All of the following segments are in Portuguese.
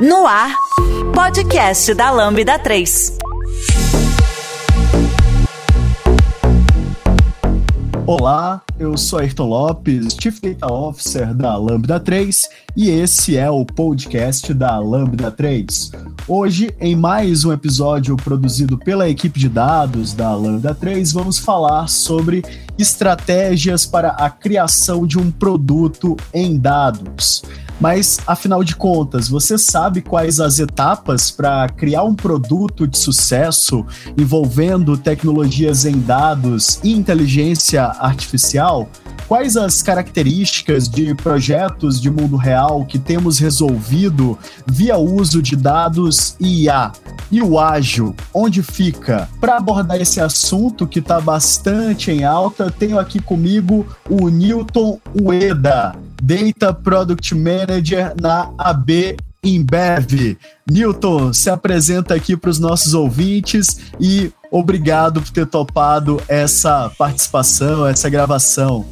No ar, podcast da Lambda 3. Olá, eu sou Ayrton Lopes, Chief Data Officer da Lambda 3 e esse é o podcast da Lambda 3. Hoje, em mais um episódio produzido pela equipe de dados da Lambda 3, vamos falar sobre estratégias para a criação de um produto em dados. Mas, afinal de contas, você sabe quais as etapas para criar um produto de sucesso envolvendo tecnologias em dados e inteligência artificial? Quais as características de projetos de mundo real que temos resolvido via uso de dados e IA? E o ágil, onde fica? Para abordar esse assunto que está bastante em alta, tenho aqui comigo o Newton Ueda, Data Product Manager na AB Embev. Newton, se apresenta aqui para os nossos ouvintes e obrigado por ter topado essa participação, essa gravação.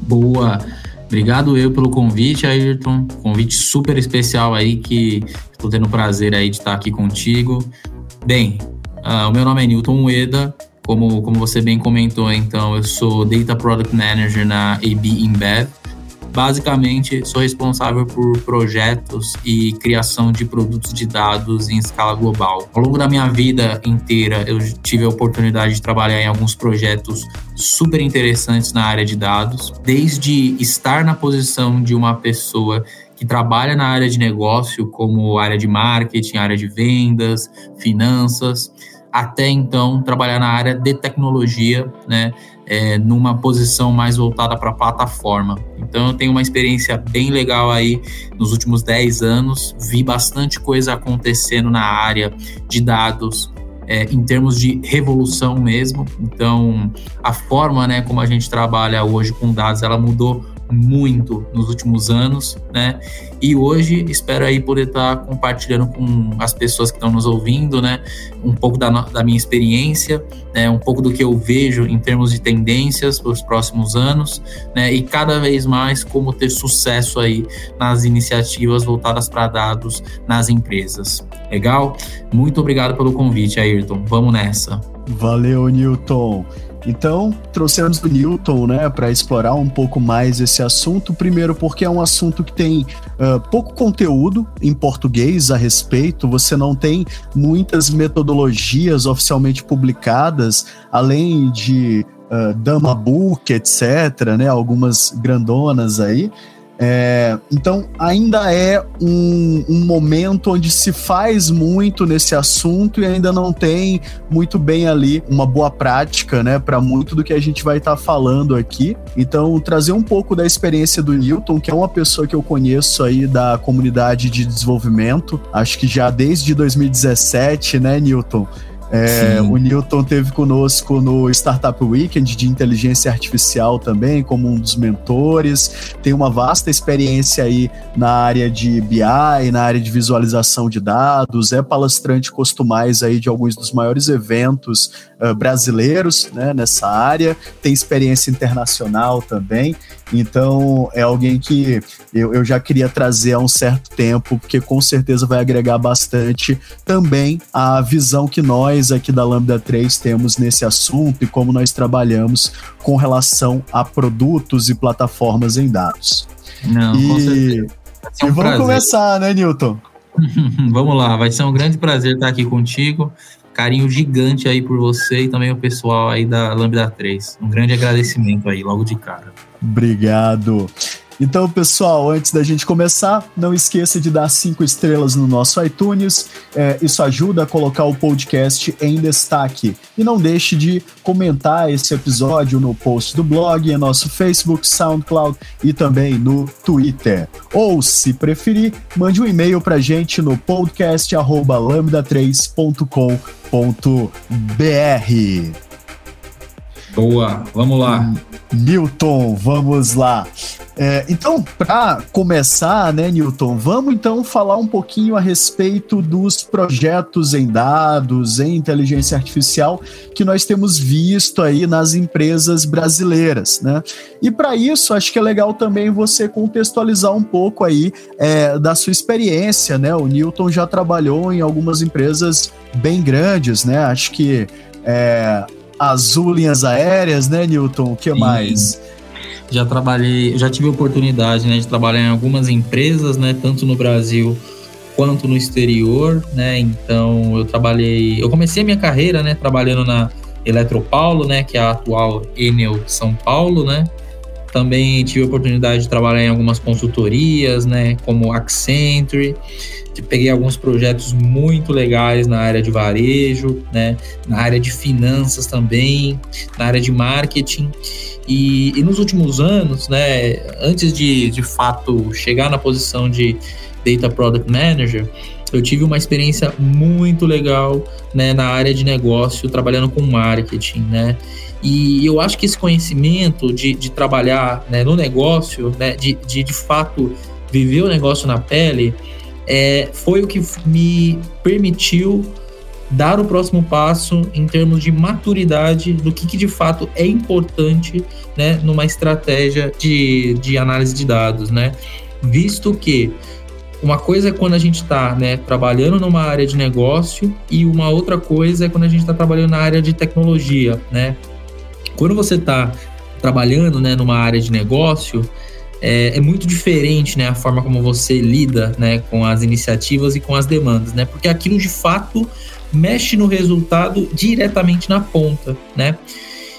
Boa. Obrigado eu pelo convite, Ayrton. Convite super especial aí que estou tendo o prazer aí de estar aqui contigo. Bem, uh, o meu nome é Newton Ueda. Como, como você bem comentou, então, eu sou Data Product Manager na AB InBev. Basicamente, sou responsável por projetos e criação de produtos de dados em escala global. Ao longo da minha vida inteira, eu tive a oportunidade de trabalhar em alguns projetos super interessantes na área de dados, desde estar na posição de uma pessoa que trabalha na área de negócio, como área de marketing, área de vendas, finanças, até então trabalhar na área de tecnologia, né, é, numa posição mais voltada para a plataforma. Então eu tenho uma experiência bem legal aí nos últimos 10 anos, vi bastante coisa acontecendo na área de dados, é, em termos de revolução mesmo. Então, a forma né, como a gente trabalha hoje com dados, ela mudou muito nos últimos anos, né? E hoje espero aí poder estar compartilhando com as pessoas que estão nos ouvindo, né? Um pouco da, da minha experiência, né? Um pouco do que eu vejo em termos de tendências para os próximos anos, né? E cada vez mais como ter sucesso aí nas iniciativas voltadas para dados nas empresas. Legal? Muito obrigado pelo convite, Ayrton. Vamos nessa. Valeu, Newton. Então, trouxemos o Newton, né, para explorar um pouco mais esse assunto. Primeiro, porque é um assunto que tem uh, pouco conteúdo em português a respeito, você não tem muitas metodologias oficialmente publicadas, além de uh, Dama Book, etc., né, algumas grandonas aí. É, então, ainda é um, um, momento onde se faz muito nesse assunto e ainda não tem muito bem ali uma boa prática, né, para muito do que a gente vai estar tá falando aqui. Então, trazer um pouco da experiência do Newton, que é uma pessoa que eu conheço aí da comunidade de desenvolvimento, acho que já desde 2017, né, Newton? É, o Newton teve conosco no Startup Weekend de inteligência artificial também, como um dos mentores. Tem uma vasta experiência aí na área de BI, na área de visualização de dados. É palestrante costumais aí de alguns dos maiores eventos uh, brasileiros né, nessa área. Tem experiência internacional também. Então, é alguém que eu, eu já queria trazer há um certo tempo, porque com certeza vai agregar bastante também a visão que nós aqui da Lambda 3 temos nesse assunto e como nós trabalhamos com relação a produtos e plataformas em dados. Não, e, com certeza. Um e vamos prazer. começar, né, Newton? vamos lá, vai ser um grande prazer estar aqui contigo carinho gigante aí por você e também o pessoal aí da Lambda 3. Um grande agradecimento aí, logo de cara. Obrigado. Então, pessoal, antes da gente começar, não esqueça de dar cinco estrelas no nosso iTunes. É, isso ajuda a colocar o podcast em destaque. E não deixe de comentar esse episódio no post do blog, em nosso Facebook, SoundCloud e também no Twitter. Ou, se preferir, mande um e-mail para gente no podcast@lambda3.com.br. Boa, vamos lá. Newton, vamos lá. É, então, para começar, né, Newton, vamos então falar um pouquinho a respeito dos projetos em dados, em inteligência artificial que nós temos visto aí nas empresas brasileiras, né? E para isso, acho que é legal também você contextualizar um pouco aí é, da sua experiência, né? O Newton já trabalhou em algumas empresas bem grandes, né? Acho que é, Azul Linhas Aéreas, né, Newton? O que Sim. mais? Já trabalhei, já tive oportunidade né, de trabalhar em algumas empresas, né, tanto no Brasil quanto no exterior, né? Então eu trabalhei, eu comecei a minha carreira, né, trabalhando na Eletropaulo, né, que é a atual Enel São Paulo, né? Também tive a oportunidade de trabalhar em algumas consultorias, né, como Accenture. Peguei alguns projetos muito legais na área de varejo, né, na área de finanças também, na área de marketing. E, e nos últimos anos, né, antes de de fato chegar na posição de Data Product Manager, eu tive uma experiência muito legal né, na área de negócio, trabalhando com marketing, né? E eu acho que esse conhecimento de, de trabalhar né, no negócio, né, de, de de fato viver o negócio na pele, é, foi o que me permitiu dar o próximo passo em termos de maturidade do que, que de fato é importante né, numa estratégia de, de análise de dados, né? Visto que uma coisa é quando a gente está né, trabalhando numa área de negócio e uma outra coisa é quando a gente está trabalhando na área de tecnologia, né? Quando você está trabalhando né, numa área de negócio, é, é, muito diferente né, a forma como você lida né, com as iniciativas e com as demandas, né? Porque aquilo de fato mexe no resultado diretamente na ponta, né?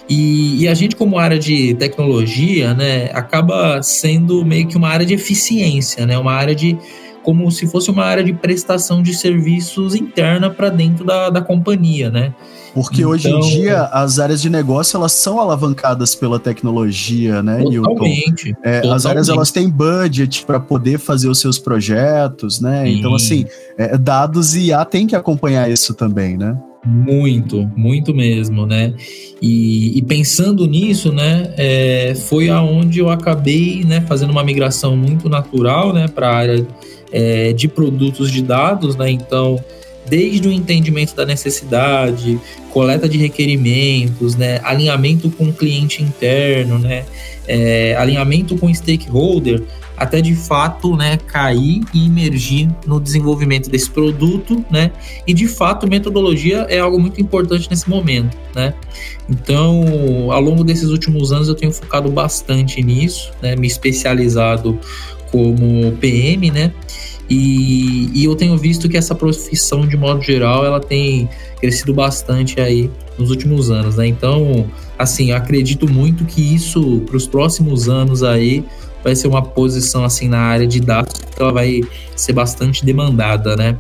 E, e, a gente, como área de tecnologia, né, acaba sendo meio que uma área de eficiência, né? Uma área de como se fosse uma área de prestação de serviços interna para dentro da, da companhia, né? Porque então, hoje em então, dia as áreas de negócio elas são alavancadas pela tecnologia, né, totalmente, Newton? É, totalmente. As áreas elas têm budget para poder fazer os seus projetos, né? Sim. Então assim, é, dados e IA tem que acompanhar isso também, né? Muito, muito mesmo, né? E, e pensando nisso, né, é, foi aonde eu acabei, né, fazendo uma migração muito natural, né, para a área é, de produtos de dados, né? Então, desde o entendimento da necessidade, coleta de requerimentos, né, alinhamento com o cliente interno, né, é, alinhamento com o stakeholder, até de fato né, cair e emergir no desenvolvimento desse produto, né? E de fato, metodologia é algo muito importante nesse momento, né? Então, ao longo desses últimos anos, eu tenho focado bastante nisso, né? Me especializado como PM, né? E, e, eu tenho visto que essa profissão, de modo geral, ela tem crescido bastante aí nos últimos anos, né? Então, assim, acredito muito que isso, para os próximos anos aí, vai ser uma posição, assim, na área de dados que ela vai ser bastante demandada, né?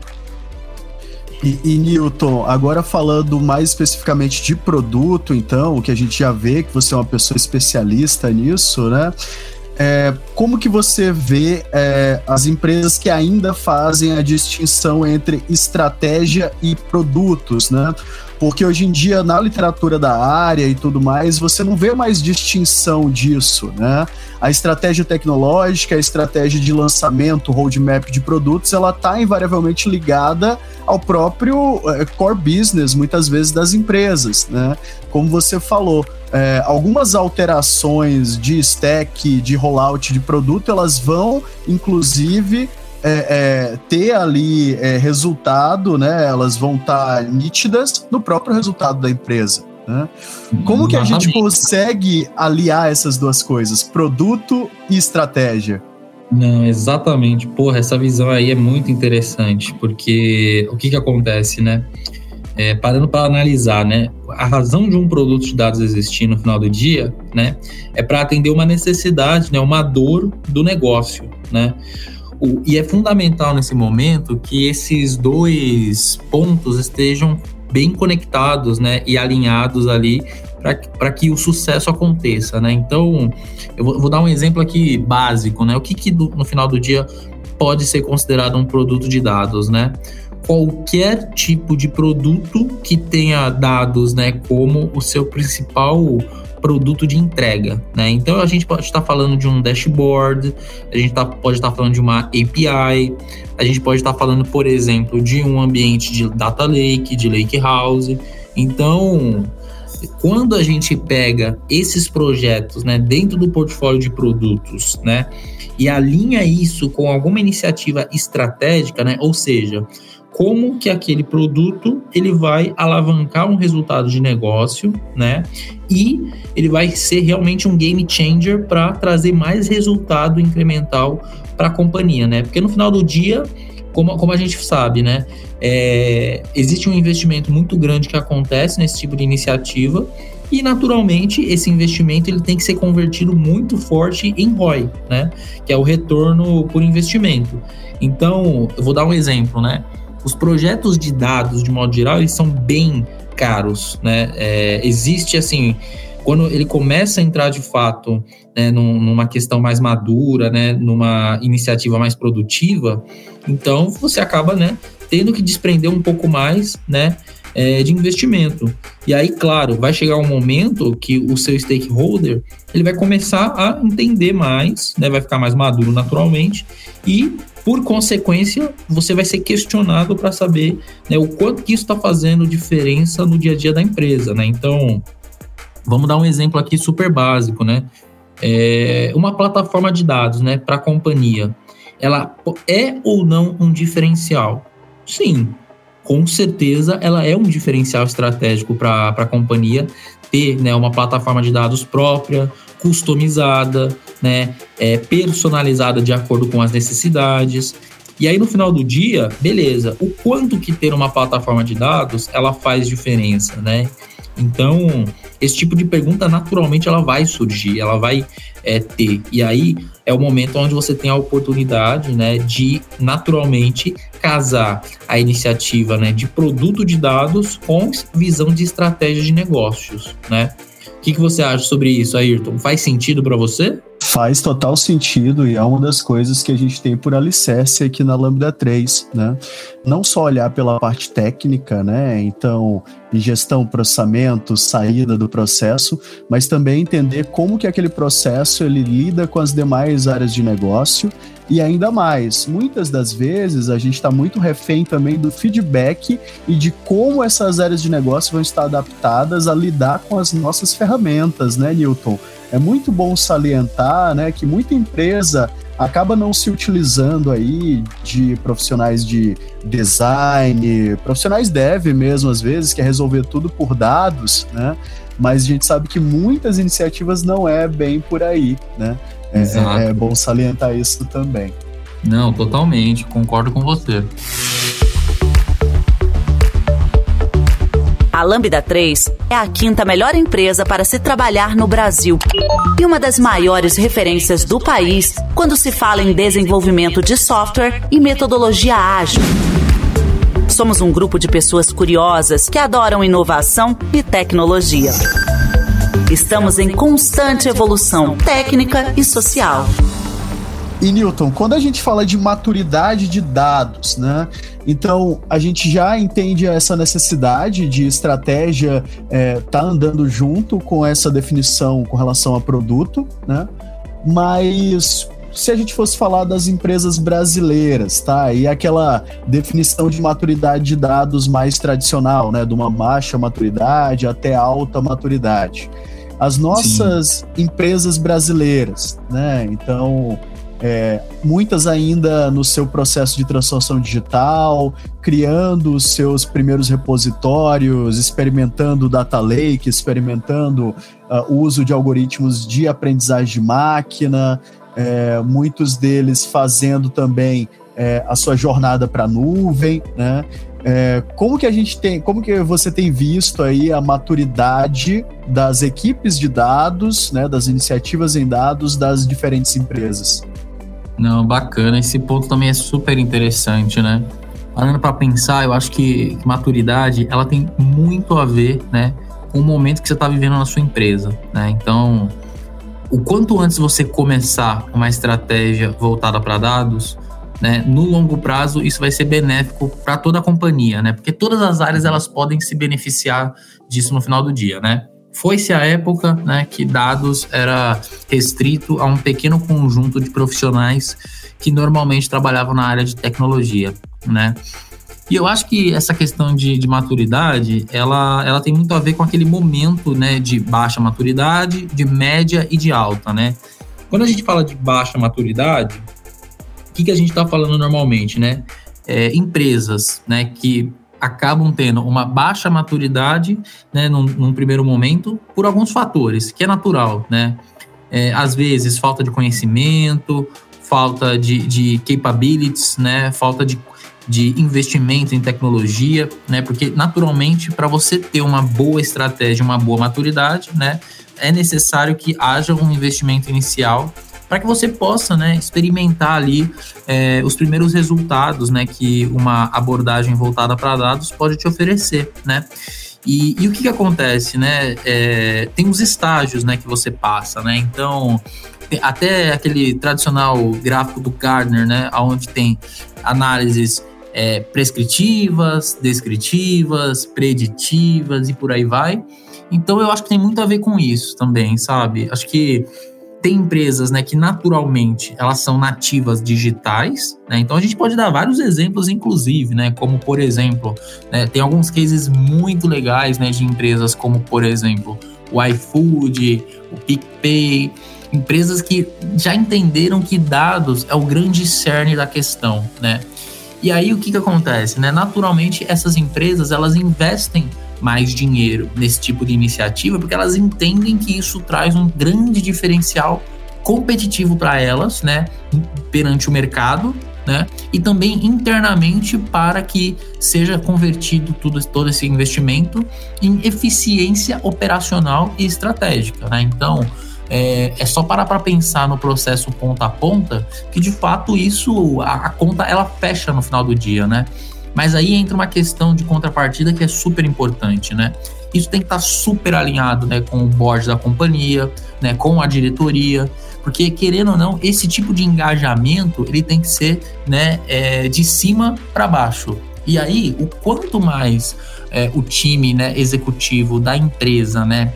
E, e, Newton, agora falando mais especificamente de produto, então, o que a gente já vê que você é uma pessoa especialista nisso, né? É, como que você vê é, as empresas que ainda fazem a distinção entre estratégia e produtos, né? Porque hoje em dia, na literatura da área e tudo mais, você não vê mais distinção disso, né? A estratégia tecnológica, a estratégia de lançamento, roadmap de produtos, ela está invariavelmente ligada ao próprio é, core business, muitas vezes, das empresas, né? Como você falou, é, algumas alterações de stack, de rollout de produto, elas vão, inclusive, é, é, ter ali é, resultado, né? Elas vão estar tá nítidas no próprio resultado da empresa. Né? Como que a gente consegue aliar essas duas coisas, produto e estratégia? Não, exatamente. Porra, essa visão aí é muito interessante, porque o que que acontece, né? É, parando para analisar, né? A razão de um produto de dados existir no final do dia, né? É para atender uma necessidade, né? Uma dor do negócio, né? O, e é fundamental nesse momento que esses dois pontos estejam bem conectados né, e alinhados ali para que o sucesso aconteça. Né? Então, eu vou, vou, dar um exemplo aqui básico. Né? O que, que do, no final do dia pode ser considerado um produto de dados? Né? Qualquer tipo de produto que tenha dados né, como o seu principal produto de entrega, né? Então a gente pode estar falando de um dashboard, a gente tá, pode estar falando de uma API, a gente pode estar falando, por exemplo, de um ambiente de data lake, de lake house. Então, quando a gente pega esses projetos, né, dentro do portfólio de produtos, né, e alinha isso com alguma iniciativa estratégica, né, ou seja, como que aquele produto ele vai alavancar um resultado de negócio, né? E ele vai ser realmente um game changer para trazer mais resultado incremental para a companhia, né? Porque no final do dia, como, como a gente sabe, né? É, existe um investimento muito grande que acontece nesse tipo de iniciativa e naturalmente esse investimento ele tem que ser convertido muito forte em ROI, né? Que é o retorno por investimento. Então, eu vou dar um exemplo, né? Os projetos de dados, de modo geral, eles são bem caros, né? É, existe, assim, quando ele começa a entrar de fato né, numa questão mais madura, né, numa iniciativa mais produtiva, então você acaba, né, tendo que desprender um pouco mais, né, é, de investimento. E aí, claro, vai chegar um momento que o seu stakeholder ele vai começar a entender mais, né, vai ficar mais maduro naturalmente e por consequência, você vai ser questionado para saber né, o quanto que isso está fazendo diferença no dia a dia da empresa, né? Então, vamos dar um exemplo aqui super básico, né? É uma plataforma de dados, né, para a companhia, ela é ou não um diferencial? Sim, com certeza ela é um diferencial estratégico para a companhia ter né, uma plataforma de dados própria, customizada, né, é, personalizada de acordo com as necessidades. E aí no final do dia, beleza, o quanto que ter uma plataforma de dados ela faz diferença, né? Então, esse tipo de pergunta naturalmente ela vai surgir, ela vai é, ter. E aí é o momento onde você tem a oportunidade, né, de naturalmente casar a iniciativa, né, de produto de dados com visão de estratégia de negócios, né? O que, que você acha sobre isso, Ayrton? Faz sentido para você? Faz total sentido e é uma das coisas que a gente tem por alicerce aqui na Lambda 3, né? Não só olhar pela parte técnica, né? Então, gestão, processamento, saída do processo, mas também entender como que aquele processo ele lida com as demais áreas de negócio e ainda mais, muitas das vezes a gente está muito refém também do feedback e de como essas áreas de negócio vão estar adaptadas a lidar com as nossas ferramentas, né, Newton? É muito bom salientar, né, que muita empresa acaba não se utilizando aí de profissionais de design, profissionais dev mesmo às vezes, que é resolver tudo por dados, né? Mas a gente sabe que muitas iniciativas não é bem por aí, né? É, é, é bom salientar isso também. Não, totalmente, concordo com você. A Lambda 3 é a quinta melhor empresa para se trabalhar no Brasil e uma das maiores referências do país quando se fala em desenvolvimento de software e metodologia ágil. Somos um grupo de pessoas curiosas que adoram inovação e tecnologia. Estamos em constante evolução técnica e social. E Newton, quando a gente fala de maturidade de dados, né? Então a gente já entende essa necessidade de estratégia é, tá andando junto com essa definição com relação a produto, né? Mas se a gente fosse falar das empresas brasileiras, tá? E aquela definição de maturidade de dados mais tradicional, né? De uma baixa maturidade até alta maturidade as nossas Sim. empresas brasileiras, né? Então, é, muitas ainda no seu processo de transformação digital, criando os seus primeiros repositórios, experimentando data lake, experimentando uh, o uso de algoritmos de aprendizagem de máquina, é, muitos deles fazendo também é, a sua jornada para a nuvem, né? É, como que a gente tem, como que você tem visto aí a maturidade das equipes de dados, né, das iniciativas em dados das diferentes empresas? Não, bacana. Esse ponto também é super interessante, né? Parando para pensar, eu acho que, maturidade ela tem muito a ver, né, com o momento que você está vivendo na sua empresa, né? Então, o quanto antes você começar uma estratégia voltada para dados, né, no longo prazo isso vai ser benéfico para toda a companhia, né? Porque todas as áreas elas podem se beneficiar disso no final do dia, né? foi-se a época né, que dados era restrito a um pequeno conjunto de profissionais que normalmente trabalhavam na área de tecnologia, né? E eu acho que essa questão de, de, maturidade, ela, ela tem muito a ver com aquele momento, né, de baixa maturidade, de média e de alta, né? Quando a gente fala de baixa maturidade, o que, que a gente está falando normalmente, né? É, empresas, né, que acabam tendo uma baixa maturidade, né, num, num primeiro momento, por alguns fatores, que é natural, né? É, às vezes, falta de conhecimento, falta de, de capabilities, né? Falta de de investimento em tecnologia, né? Porque naturalmente para você ter uma boa estratégia, uma boa maturidade, né, é necessário que haja um investimento inicial para que você possa, né, experimentar ali é, os primeiros resultados, né, que uma abordagem voltada para dados pode te oferecer, né? E, e o que, que acontece, né? É, tem os estágios, né, que você passa, né? Então até aquele tradicional gráfico do Gardner, né, onde tem análises é, prescritivas, descritivas, preditivas e por aí vai. Então eu acho que tem muito a ver com isso também, sabe? Acho que tem empresas, né, que naturalmente elas são nativas digitais, né? Então a gente pode dar vários exemplos, inclusive, né? Como por exemplo, né, tem alguns cases muito legais, né, de empresas como por exemplo o iFood, o PicPay, empresas que já entenderam que dados é o grande cerne da questão, né? E aí o que, que acontece? Né? Naturalmente, essas empresas elas investem mais dinheiro nesse tipo de iniciativa porque elas entendem que isso traz um grande diferencial competitivo para elas, né, perante o mercado, né, e também internamente para que seja convertido tudo, todo esse investimento em eficiência operacional e estratégica, né? Então, é, é só parar para pensar no processo ponta a ponta que de fato isso a, a conta ela fecha no final do dia, né? Mas aí entra uma questão de contrapartida que é super importante, né? Isso tem que estar tá super alinhado, né, com o board da companhia, né, com a diretoria, porque querendo ou não, esse tipo de engajamento ele tem que ser, né, é, de cima para baixo. E aí, o quanto mais é, o time, né, executivo da empresa, né,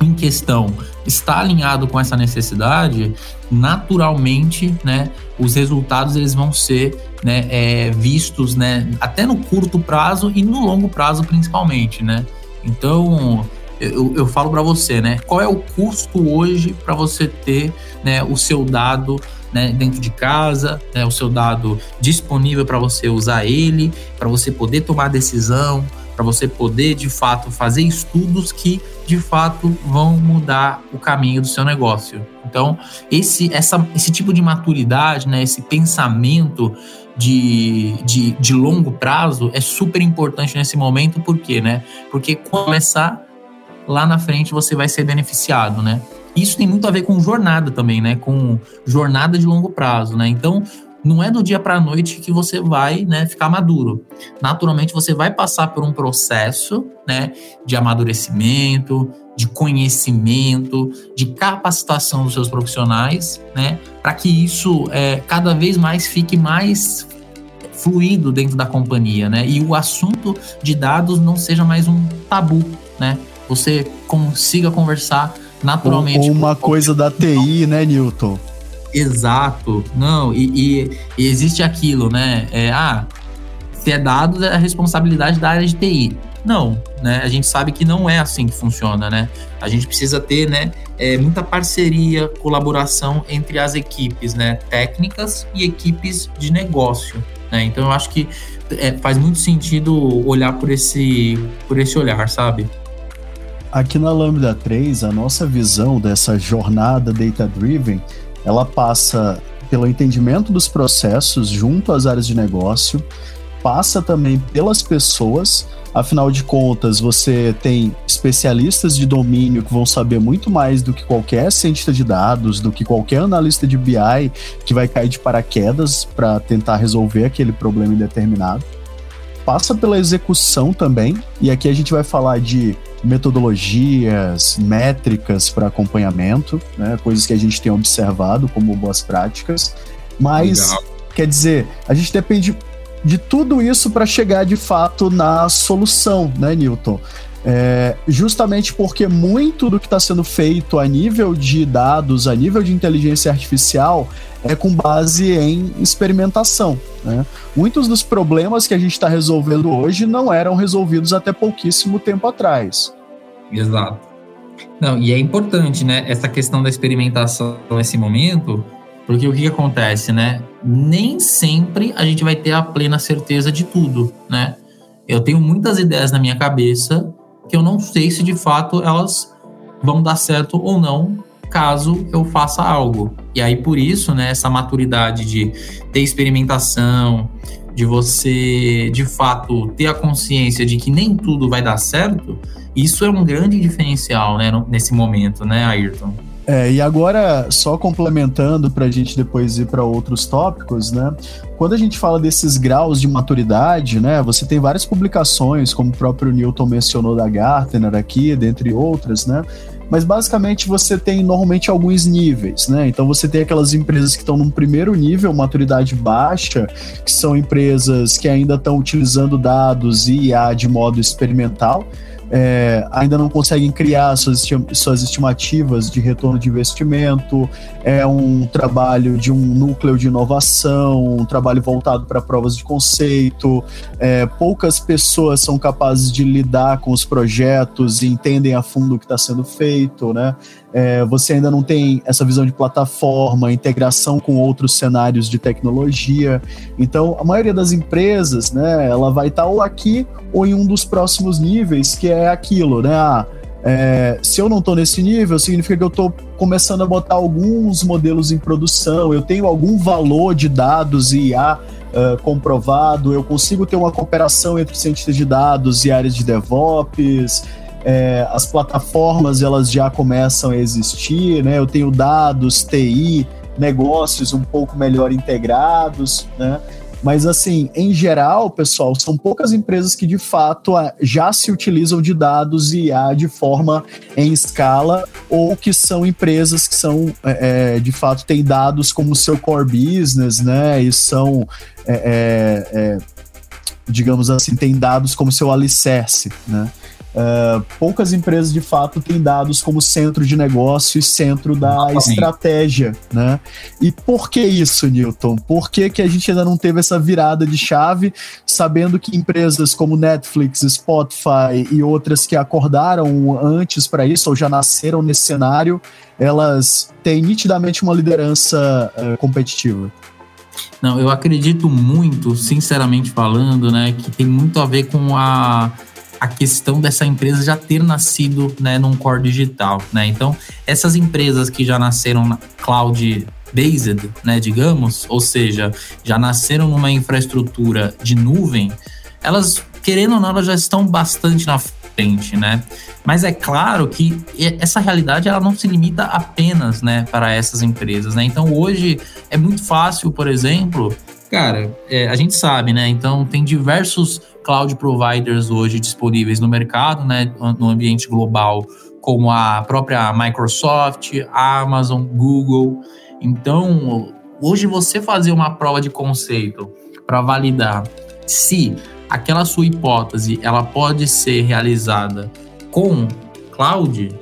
em questão está alinhado com essa necessidade, naturalmente, né, os resultados eles vão ser né, é, vistos, né, até no curto prazo e no longo prazo principalmente, né. Então, eu, eu falo para você, né, qual é o custo hoje para você ter, né, o seu dado né, dentro de casa, né, o seu dado disponível para você usar ele, para você poder tomar decisão, para você poder de fato fazer estudos que de fato vão mudar o caminho do seu negócio. Então, esse, essa, esse tipo de maturidade, né, esse pensamento de, de, de longo prazo é super importante nesse momento, por quê? Né? Porque começar lá na frente você vai ser beneficiado, né? Isso tem muito a ver com jornada também, né? Com jornada de longo prazo, né? Então, não é do dia para a noite que você vai né, ficar maduro. Naturalmente, você vai passar por um processo né, de amadurecimento, de conhecimento, de capacitação dos seus profissionais, né, para que isso é, cada vez mais fique mais fluido dentro da companhia, né, e o assunto de dados não seja mais um tabu, né, você consiga conversar naturalmente. Ou, ou uma coisa da TI, né, Newton? Exato. Não, e, e, e existe aquilo, né? É, ah, se é dado, é a responsabilidade da área de TI. Não, né? A gente sabe que não é assim que funciona, né? A gente precisa ter, né, é, muita parceria, colaboração entre as equipes, né, técnicas e equipes de negócio, né? Então eu acho que é, faz muito sentido olhar por esse, por esse olhar, sabe? Aqui na Lambda 3, a nossa visão dessa jornada data-driven ela passa pelo entendimento dos processos junto às áreas de negócio, passa também pelas pessoas. Afinal de contas, você tem especialistas de domínio que vão saber muito mais do que qualquer cientista de dados, do que qualquer analista de BI que vai cair de paraquedas para tentar resolver aquele problema indeterminado. Passa pela execução também, e aqui a gente vai falar de metodologias, métricas para acompanhamento, né, coisas que a gente tem observado como boas práticas. Mas, Legal. quer dizer, a gente depende de tudo isso para chegar de fato na solução, né, Newton? É, justamente porque muito do que está sendo feito a nível de dados, a nível de inteligência artificial, é com base em experimentação. Né? Muitos dos problemas que a gente está resolvendo hoje não eram resolvidos até pouquíssimo tempo atrás. Exato. Não, e é importante, né, essa questão da experimentação nesse momento, porque o que, que acontece, né? Nem sempre a gente vai ter a plena certeza de tudo, né? Eu tenho muitas ideias na minha cabeça que eu não sei se de fato elas vão dar certo ou não caso eu faça algo. E aí por isso, né, essa maturidade de ter experimentação, de você de fato ter a consciência de que nem tudo vai dar certo, isso é um grande diferencial, né, nesse momento, né, Ayrton? É, e agora, só complementando para a gente depois ir para outros tópicos, né? Quando a gente fala desses graus de maturidade, né? Você tem várias publicações, como o próprio Newton mencionou da Gartner aqui, dentre outras, né? Mas basicamente você tem normalmente alguns níveis, né? Então você tem aquelas empresas que estão num primeiro nível, maturidade baixa, que são empresas que ainda estão utilizando dados e IA de modo experimental é, ainda não conseguem criar suas, suas estimativas de retorno de investimento, é um trabalho de um núcleo de inovação, um trabalho voltado para provas de conceito, é, poucas pessoas são capazes de lidar com os projetos e entendem a fundo o que está sendo feito, né? é, você ainda não tem essa visão de plataforma, integração com outros cenários de tecnologia. Então, a maioria das empresas, né, ela vai estar tá ou aqui ou em um dos próximos níveis, que é aquilo, né? Ah, é, se eu não estou nesse nível, significa que eu estou começando a botar alguns modelos em produção, eu tenho algum valor de dados e IA uh, comprovado, eu consigo ter uma cooperação entre cientistas de dados e áreas de DevOps, é, as plataformas elas já começam a existir, né? Eu tenho dados, TI, negócios um pouco melhor integrados, né? Mas assim, em geral, pessoal, são poucas empresas que de fato já se utilizam de dados e IA de forma em escala, ou que são empresas que são é, é de fato têm dados como seu core business, né? E são é, é, é digamos assim, tem dados como seu alicerce, né? Uh, poucas empresas de fato têm dados como centro de negócio e centro da estratégia, né? E por que isso, Newton? Por que, que a gente ainda não teve essa virada de chave, sabendo que empresas como Netflix, Spotify e outras que acordaram antes para isso ou já nasceram nesse cenário, elas têm nitidamente uma liderança uh, competitiva? Não, eu acredito muito, sinceramente falando, né, que tem muito a ver com a a questão dessa empresa já ter nascido né, num core digital. Né? Então, essas empresas que já nasceram na cloud based, né, digamos, ou seja, já nasceram numa infraestrutura de nuvem, elas, querendo ou não, elas já estão bastante na frente, né? Mas é claro que essa realidade ela não se limita apenas, né, para essas empresas, né? Então hoje é muito fácil, por exemplo, cara, é, a gente sabe, né? Então tem diversos cloud providers hoje disponíveis no mercado, né, no ambiente global, como a própria Microsoft, Amazon, Google. Então, hoje você fazer uma prova de conceito para validar se aquela sua hipótese ela pode ser realizada com cloud,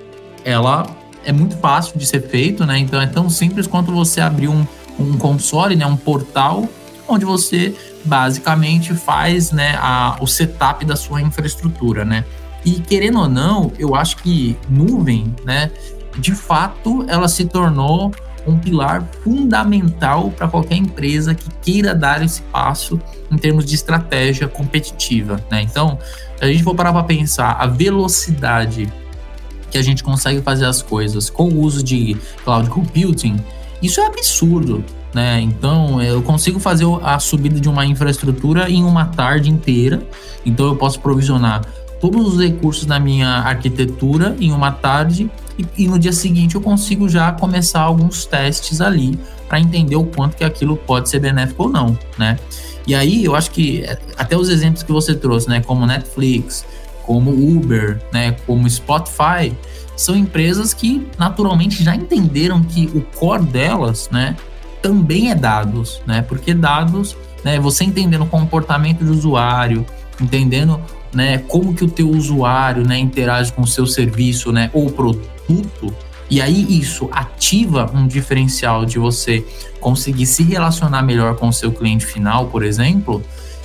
ela é muito fácil de ser feito, né? Então é tão simples quanto você abrir um, um console, né, um portal onde você basicamente faz né, a, o setup da sua infraestrutura, né? E querendo ou não, eu acho que nuvem, né, de fato, ela se tornou um pilar fundamental para qualquer empresa que queira dar esse passo em termos de estratégia competitiva, né? Então, se a gente for parar para pensar a velocidade que a gente consegue fazer as coisas com o uso de cloud computing, isso é absurdo, né? Então eu consigo fazer a subida de uma infraestrutura em uma tarde inteira. Então eu posso provisionar todos os recursos da minha arquitetura em uma tarde e, e no dia seguinte eu consigo já começar alguns testes ali para entender o quanto que aquilo pode ser benéfico ou não, né? E aí eu acho que é, até os exemplos que você trouxe, né, como Netflix, como Uber, né, como Spotify, são empresas que naturalmente já entenderam que o core delas, né, também é dados, né? Porque dados, né, você entendendo o comportamento do usuário, entendendo né, como que o teu usuário né, interage com o seu serviço né, ou produto, e aí isso ativa um diferencial de você conseguir se relacionar melhor com o seu cliente final, por exemplo,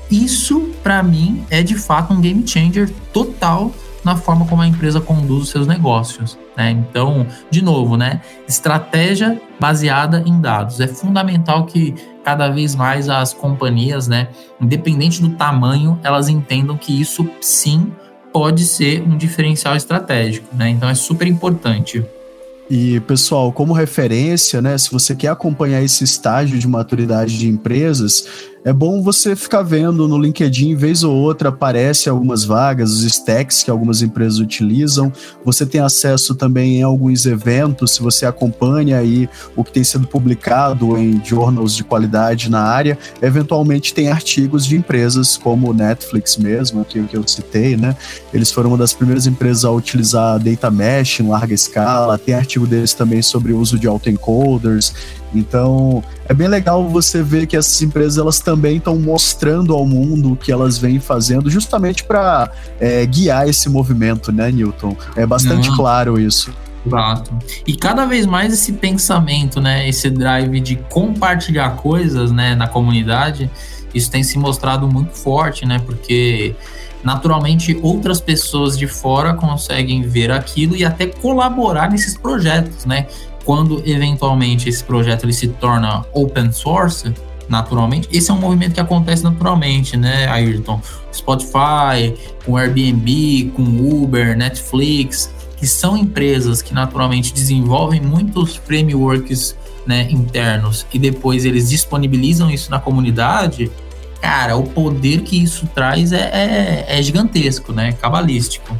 isso para mim é de fato um game changer total na forma como a empresa conduz os seus negócios. Né? Então, de novo, né? Estratégia baseada em dados. É fundamental que cada vez mais as companhias, né, independente do tamanho, elas entendam que isso sim pode ser um diferencial estratégico. Né? Então é super importante. E, pessoal, como referência, né, se você quer acompanhar esse estágio de maturidade de empresas, é bom você ficar vendo no LinkedIn, vez ou outra, aparece algumas vagas, os stacks que algumas empresas utilizam. Você tem acesso também em alguns eventos, se você acompanha aí o que tem sido publicado em journals de qualidade na área. Eventualmente tem artigos de empresas como o Netflix mesmo, que, que eu citei, né? Eles foram uma das primeiras empresas a utilizar data mesh em larga escala. Tem artigo deles também sobre o uso de autoencoders. Então, é bem legal você ver que essas empresas elas também estão mostrando ao mundo o que elas vêm fazendo, justamente para é, guiar esse movimento, né, Newton? É bastante Não. claro isso. Exato. E cada vez mais esse pensamento, né, esse drive de compartilhar coisas, né, na comunidade, isso tem se mostrado muito forte, né, porque naturalmente outras pessoas de fora conseguem ver aquilo e até colaborar nesses projetos, né? Quando eventualmente esse projeto ele se torna open source, naturalmente, esse é um movimento que acontece naturalmente, né, Ayrton? Spotify, com Airbnb, com Uber, Netflix, que são empresas que naturalmente desenvolvem muitos frameworks né, internos e depois eles disponibilizam isso na comunidade, cara, o poder que isso traz é, é, é gigantesco, né? Cabalístico.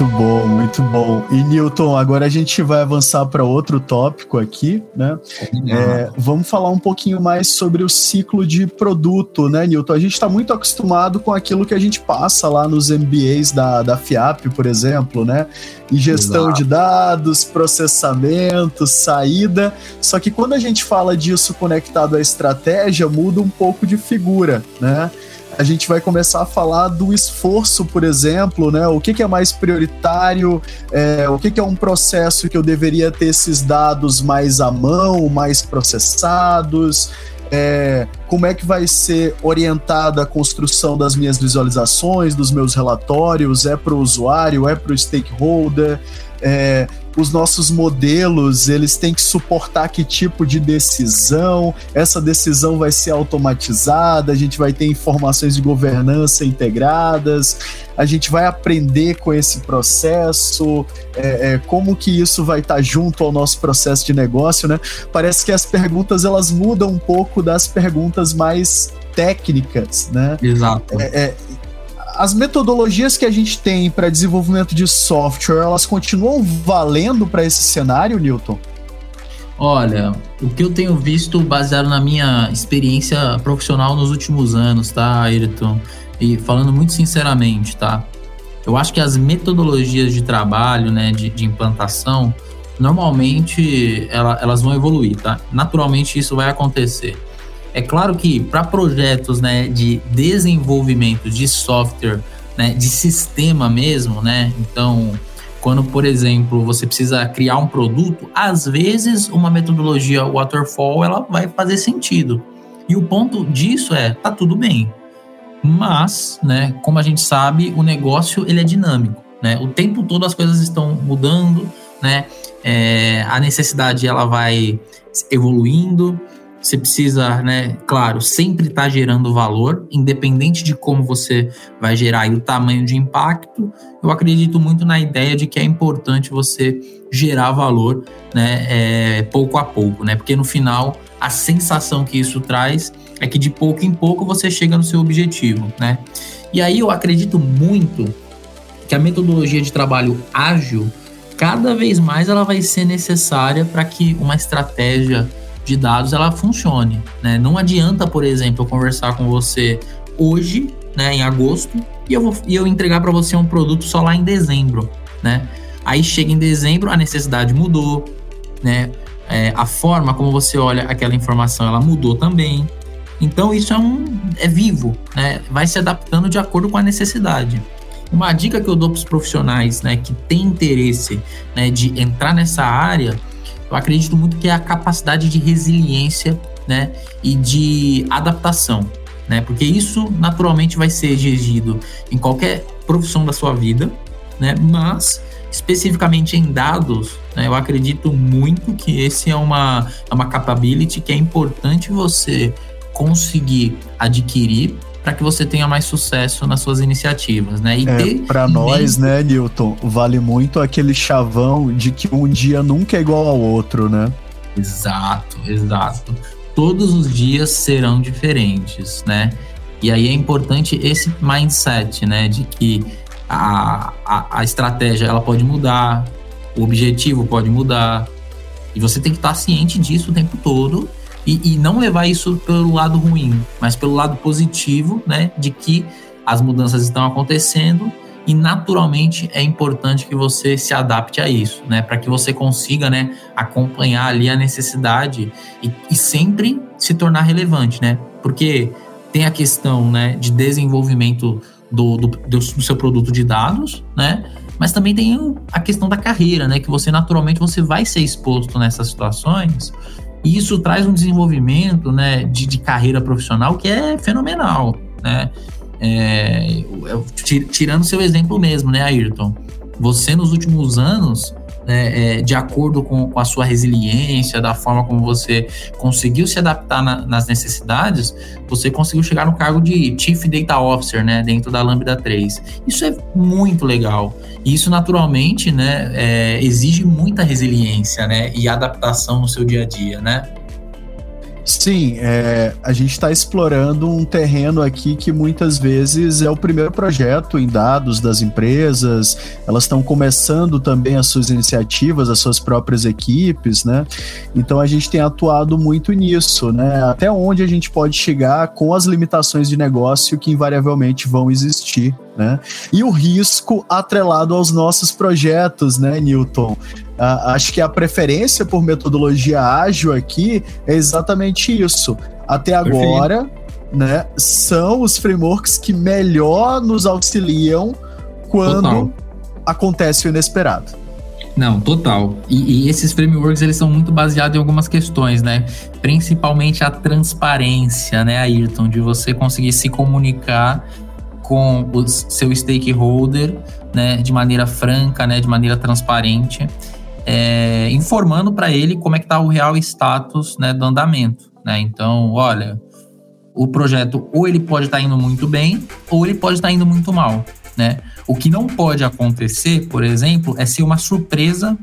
Muito bom, muito bom. E Newton, agora a gente vai avançar para outro tópico aqui, né? É, vamos falar um pouquinho mais sobre o ciclo de produto, né, Newton? A gente está muito acostumado com aquilo que a gente passa lá nos MBAs da, da FIAP, por exemplo, né? Ingestão Exato. de dados, processamento, saída. Só que quando a gente fala disso conectado à estratégia, muda um pouco de figura, né? A gente vai começar a falar do esforço, por exemplo, né? O que, que é mais prioritário, é, o que, que é um processo que eu deveria ter esses dados mais à mão, mais processados, é, como é que vai ser orientada a construção das minhas visualizações, dos meus relatórios, é para o usuário, é para o stakeholder, é, os nossos modelos eles têm que suportar que tipo de decisão, essa decisão vai ser automatizada, a gente vai ter informações de governança integradas, a gente vai aprender com esse processo, é, é, como que isso vai estar tá junto ao nosso processo de negócio, né? Parece que as perguntas elas mudam um pouco das perguntas mais técnicas, né? Exato. É, é as metodologias que a gente tem para desenvolvimento de software, elas continuam valendo para esse cenário, Newton? Olha, o que eu tenho visto baseado na minha experiência profissional nos últimos anos, tá, Ayrton? E falando muito sinceramente, tá? Eu acho que as metodologias de trabalho, né, de, de implantação, normalmente ela, elas vão evoluir, tá? Naturalmente isso vai acontecer. É claro que para projetos né, de desenvolvimento de software, né, de sistema mesmo, né? Então, quando, por exemplo, você precisa criar um produto, às vezes uma metodologia waterfall ela vai fazer sentido. E o ponto disso é, tá tudo bem. Mas, né, como a gente sabe, o negócio ele é dinâmico, né? O tempo todo as coisas estão mudando, né? É, a necessidade ela vai evoluindo. Você precisa, né, claro, sempre estar tá gerando valor, independente de como você vai gerar e o tamanho de impacto. Eu acredito muito na ideia de que é importante você gerar valor, né, é, pouco a pouco, né, porque no final a sensação que isso traz é que de pouco em pouco você chega no seu objetivo, né. E aí eu acredito muito que a metodologia de trabalho ágil cada vez mais ela vai ser necessária para que uma estratégia de dados ela funcione. Né? Não adianta, por exemplo, eu conversar com você hoje, né, em agosto, e eu, vou, e eu entregar para você um produto só lá em dezembro. Né? Aí chega em dezembro, a necessidade mudou, né? É, a forma como você olha aquela informação ela mudou também. Então isso é um é vivo, né? Vai se adaptando de acordo com a necessidade. Uma dica que eu dou para os profissionais, né, que tem interesse, né, de entrar nessa área, eu acredito muito que é a capacidade de resiliência, né, e de adaptação, né? Porque isso naturalmente vai ser exigido em qualquer profissão da sua vida, né? Mas especificamente em dados, né, eu acredito muito que esse é uma, é uma capability que é importante você conseguir adquirir para que você tenha mais sucesso nas suas iniciativas, né? E é, para nós, né, Newton, vale muito aquele chavão de que um dia nunca é igual ao outro, né? Exato, exato. Todos os dias serão diferentes, né? E aí é importante esse mindset, né, de que a, a, a estratégia ela pode mudar, o objetivo pode mudar, e você tem que estar ciente disso o tempo todo e, e, não levar isso pelo lado ruim, mas pelo lado positivo, né? De que as mudanças estão acontecendo e naturalmente é importante que você se adapte a isso, né? Para que você consiga, né? Acompanhar ali a necessidade e, e sempre se tornar relevante, né? Porque tem a questão, né? De desenvolvimento do, do, do, seu produto de dados, né? Mas também tem a questão da carreira, né? Que você naturalmente você vai ser exposto nessas situações e isso traz um desenvolvimento né, de, de carreira profissional que é fenomenal. Né? É, tirando seu exemplo mesmo, né, Ayrton? Você nos últimos anos né, é, de acordo com, com, a sua resiliência, da forma como você conseguiu se adaptar na, nas necessidades, você conseguiu chegar no cargo de Chief Data Officer, né, dentro da Lambda 3. Isso é muito legal. E isso, naturalmente, né, é, exige muita resiliência, né, e adaptação no seu dia a dia, né? Sim, é, a gente está explorando um terreno aqui que muitas vezes é o primeiro projeto em dados das empresas, elas estão começando também as suas iniciativas, as suas próprias equipes, né? Então a gente tem atuado muito nisso, né? Até onde a gente pode chegar com as limitações de negócio que invariavelmente vão existir, né? E o risco atrelado aos nossos projetos, né, Newton? Uh, acho que a preferência por metodologia ágil aqui é exatamente isso. Até agora, né, são os frameworks que melhor nos auxiliam quando total. acontece o inesperado. Não, total. E, e, esses frameworks eles são muito baseados em algumas questões, né? Principalmente a transparência, né, Ayrton, de você conseguir se comunicar com o seu stakeholder, né, de maneira franca, né, de maneira transparente é, informando para ele como é que está o real status né, do andamento. Né? Então, olha, o projeto ou ele pode estar tá indo muito bem ou ele pode estar tá indo muito mal. Né? O que não pode acontecer, por exemplo, é ser uma surpresa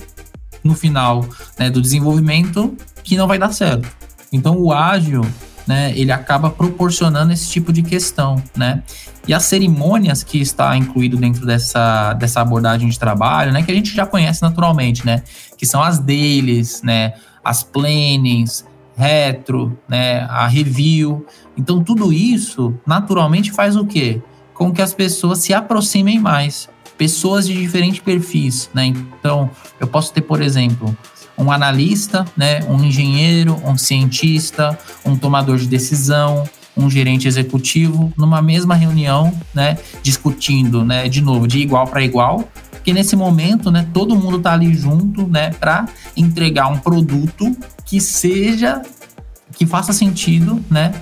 no final né, do desenvolvimento que não vai dar certo. Então, o ágil né, ele acaba proporcionando esse tipo de questão, né? E as cerimônias que está incluído dentro dessa, dessa abordagem de trabalho, né, que a gente já conhece naturalmente, né, que são as deles, né, as plannings, retro, né, a review. Então tudo isso naturalmente faz o quê? Com que as pessoas se aproximem mais, pessoas de diferentes perfis, né? Então, eu posso ter, por exemplo, um analista, né, um engenheiro, um cientista, um tomador de decisão, um gerente executivo numa mesma reunião, né, discutindo, né, de novo, de igual para igual, porque nesse momento, né, todo mundo está ali junto, né, para entregar um produto que seja que faça sentido, né,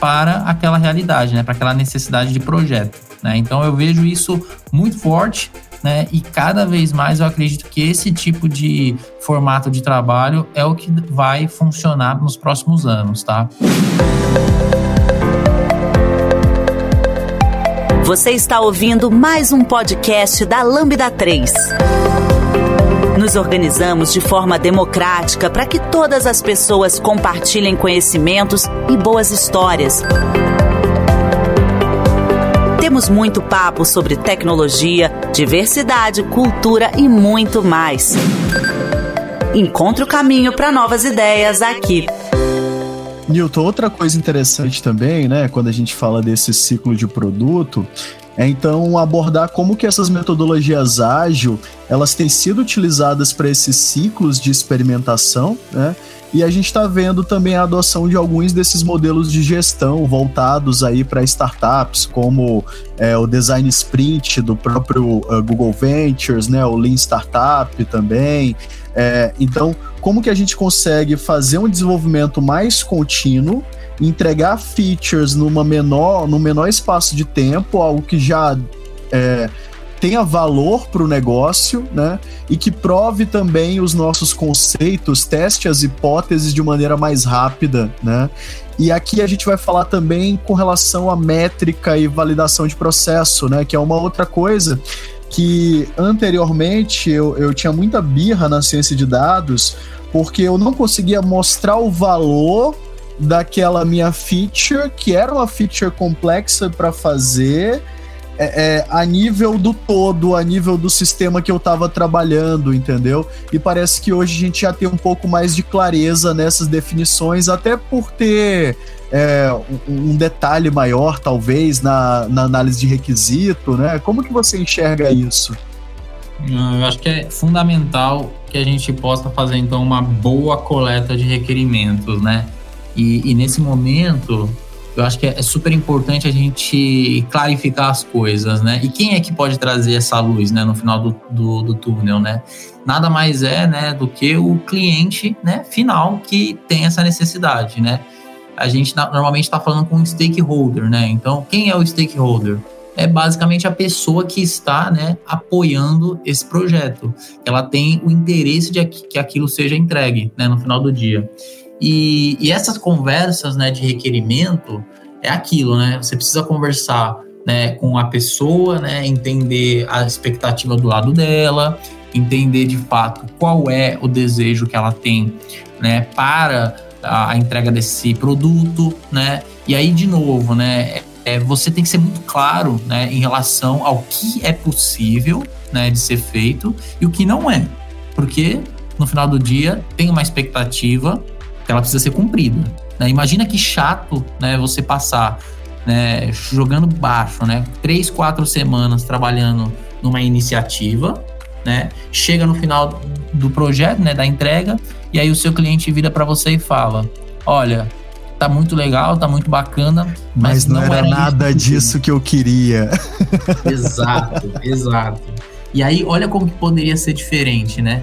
para aquela realidade, né, para aquela necessidade de projeto, né? Então eu vejo isso muito forte né? E cada vez mais eu acredito que esse tipo de formato de trabalho é o que vai funcionar nos próximos anos, tá? Você está ouvindo mais um podcast da Lambda 3. Nos organizamos de forma democrática para que todas as pessoas compartilhem conhecimentos e boas histórias Temos muito papo sobre tecnologia, diversidade, cultura e muito mais. Encontre o caminho para novas ideias aqui. Newton, outra coisa interessante também, né, quando a gente fala desse ciclo de produto, então abordar como que essas metodologias ágil, elas têm sido utilizadas para esses ciclos de experimentação, né? E a gente está vendo também a adoção de alguns desses modelos de gestão voltados aí para startups, como é, o Design Sprint do próprio uh, Google Ventures, né, o Lean Startup também. É, então, como que a gente consegue fazer um desenvolvimento mais contínuo, entregar features numa menor, no menor espaço de tempo, algo que já é, tenha valor para o negócio, né? E que prove também os nossos conceitos, teste as hipóteses de maneira mais rápida, né? E aqui a gente vai falar também com relação à métrica e validação de processo, né? Que é uma outra coisa que anteriormente eu, eu tinha muita birra na ciência de dados, porque eu não conseguia mostrar o valor daquela minha feature, que era uma feature complexa para fazer é, é, a nível do todo, a nível do sistema que eu estava trabalhando, entendeu? E parece que hoje a gente já tem um pouco mais de clareza nessas definições, até por ter é, um, detalhe maior, talvez, na, na, análise de requisito, né? Como que você enxerga isso? Eu acho que é fundamental que a gente possa fazer, então, uma boa coleta de requerimentos, né? E, e nesse momento, eu acho que é, é super importante a gente clarificar as coisas, né? E quem é que pode trazer essa luz, né, no final do, do, do túnel, né? Nada mais é, né, do que o cliente, né, final que tem essa necessidade, né? A gente normalmente está falando com um stakeholder, né? Então, quem é o stakeholder? é basicamente a pessoa que está né, apoiando esse projeto. Ela tem o interesse de que aquilo seja entregue né, no final do dia. E, e essas conversas né, de requerimento é aquilo, né? Você precisa conversar né, com a pessoa, né, entender a expectativa do lado dela, entender de fato qual é o desejo que ela tem né, para a, entrega desse produto, né? E aí, de novo, né, é, você tem que ser muito claro né, em relação ao que é possível né, de ser feito e o que não é. Porque no final do dia tem uma expectativa ela precisa ser cumprida. Né? Imagina que chato né, você passar né, jogando baixo, né, três, quatro semanas trabalhando numa iniciativa, né, chega no final do projeto, né, da entrega, e aí o seu cliente vira para você e fala: Olha, tá muito legal, tá muito bacana, mas, mas não, não, era, era nada disso que eu queria. Exato, exato. E aí, olha como que poderia ser diferente, né?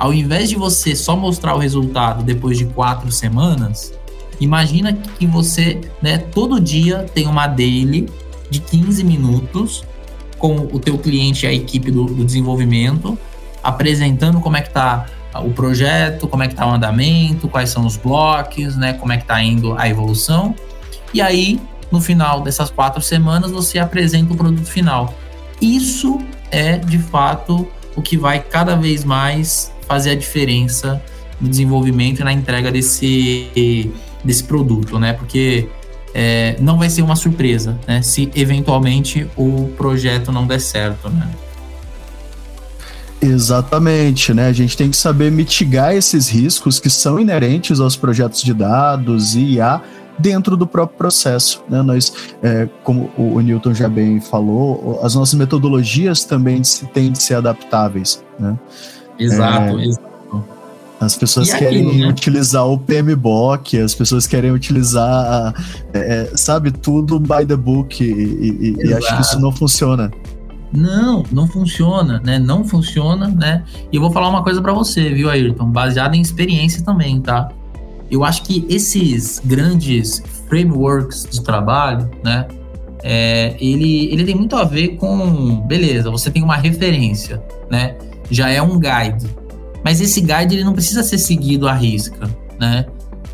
Ao invés de você só mostrar o resultado depois de quatro semanas, imagina que você, né, todo dia tem uma daily de 15 minutos com o teu cliente e a equipe do, do desenvolvimento, apresentando como é que tá o projeto, como é que tá o andamento, quais são os blocos, né, como é que tá indo a evolução. E aí, no final dessas quatro semanas, você apresenta o produto final. Isso é, de fato, o que vai cada vez mais fazer a diferença no desenvolvimento e na entrega desse, desse produto, né? Porque é, não vai ser uma surpresa, né? Se eventualmente o projeto não der certo, né? Exatamente, né? A gente tem que saber mitigar esses riscos que são inerentes aos projetos de dados e IA dentro do próprio processo. Né? Nós, é, como o Newton já bem falou, as nossas metodologias também têm de ser adaptáveis. Né? Exato, é, exato. As pessoas e querem aquilo, né? utilizar o PMBOK, as pessoas querem utilizar, é, é, sabe, tudo by the book, e, e, e acho que isso não funciona. Não, não funciona, né? Não funciona, né? E eu vou falar uma coisa para você, viu, Ayrton? Baseado em experiência também, tá? Eu acho que esses grandes frameworks de trabalho, né? É, ele, ele tem muito a ver com, beleza, você tem uma referência, né? Já é um guide. Mas esse guide ele não precisa ser seguido à risca, né?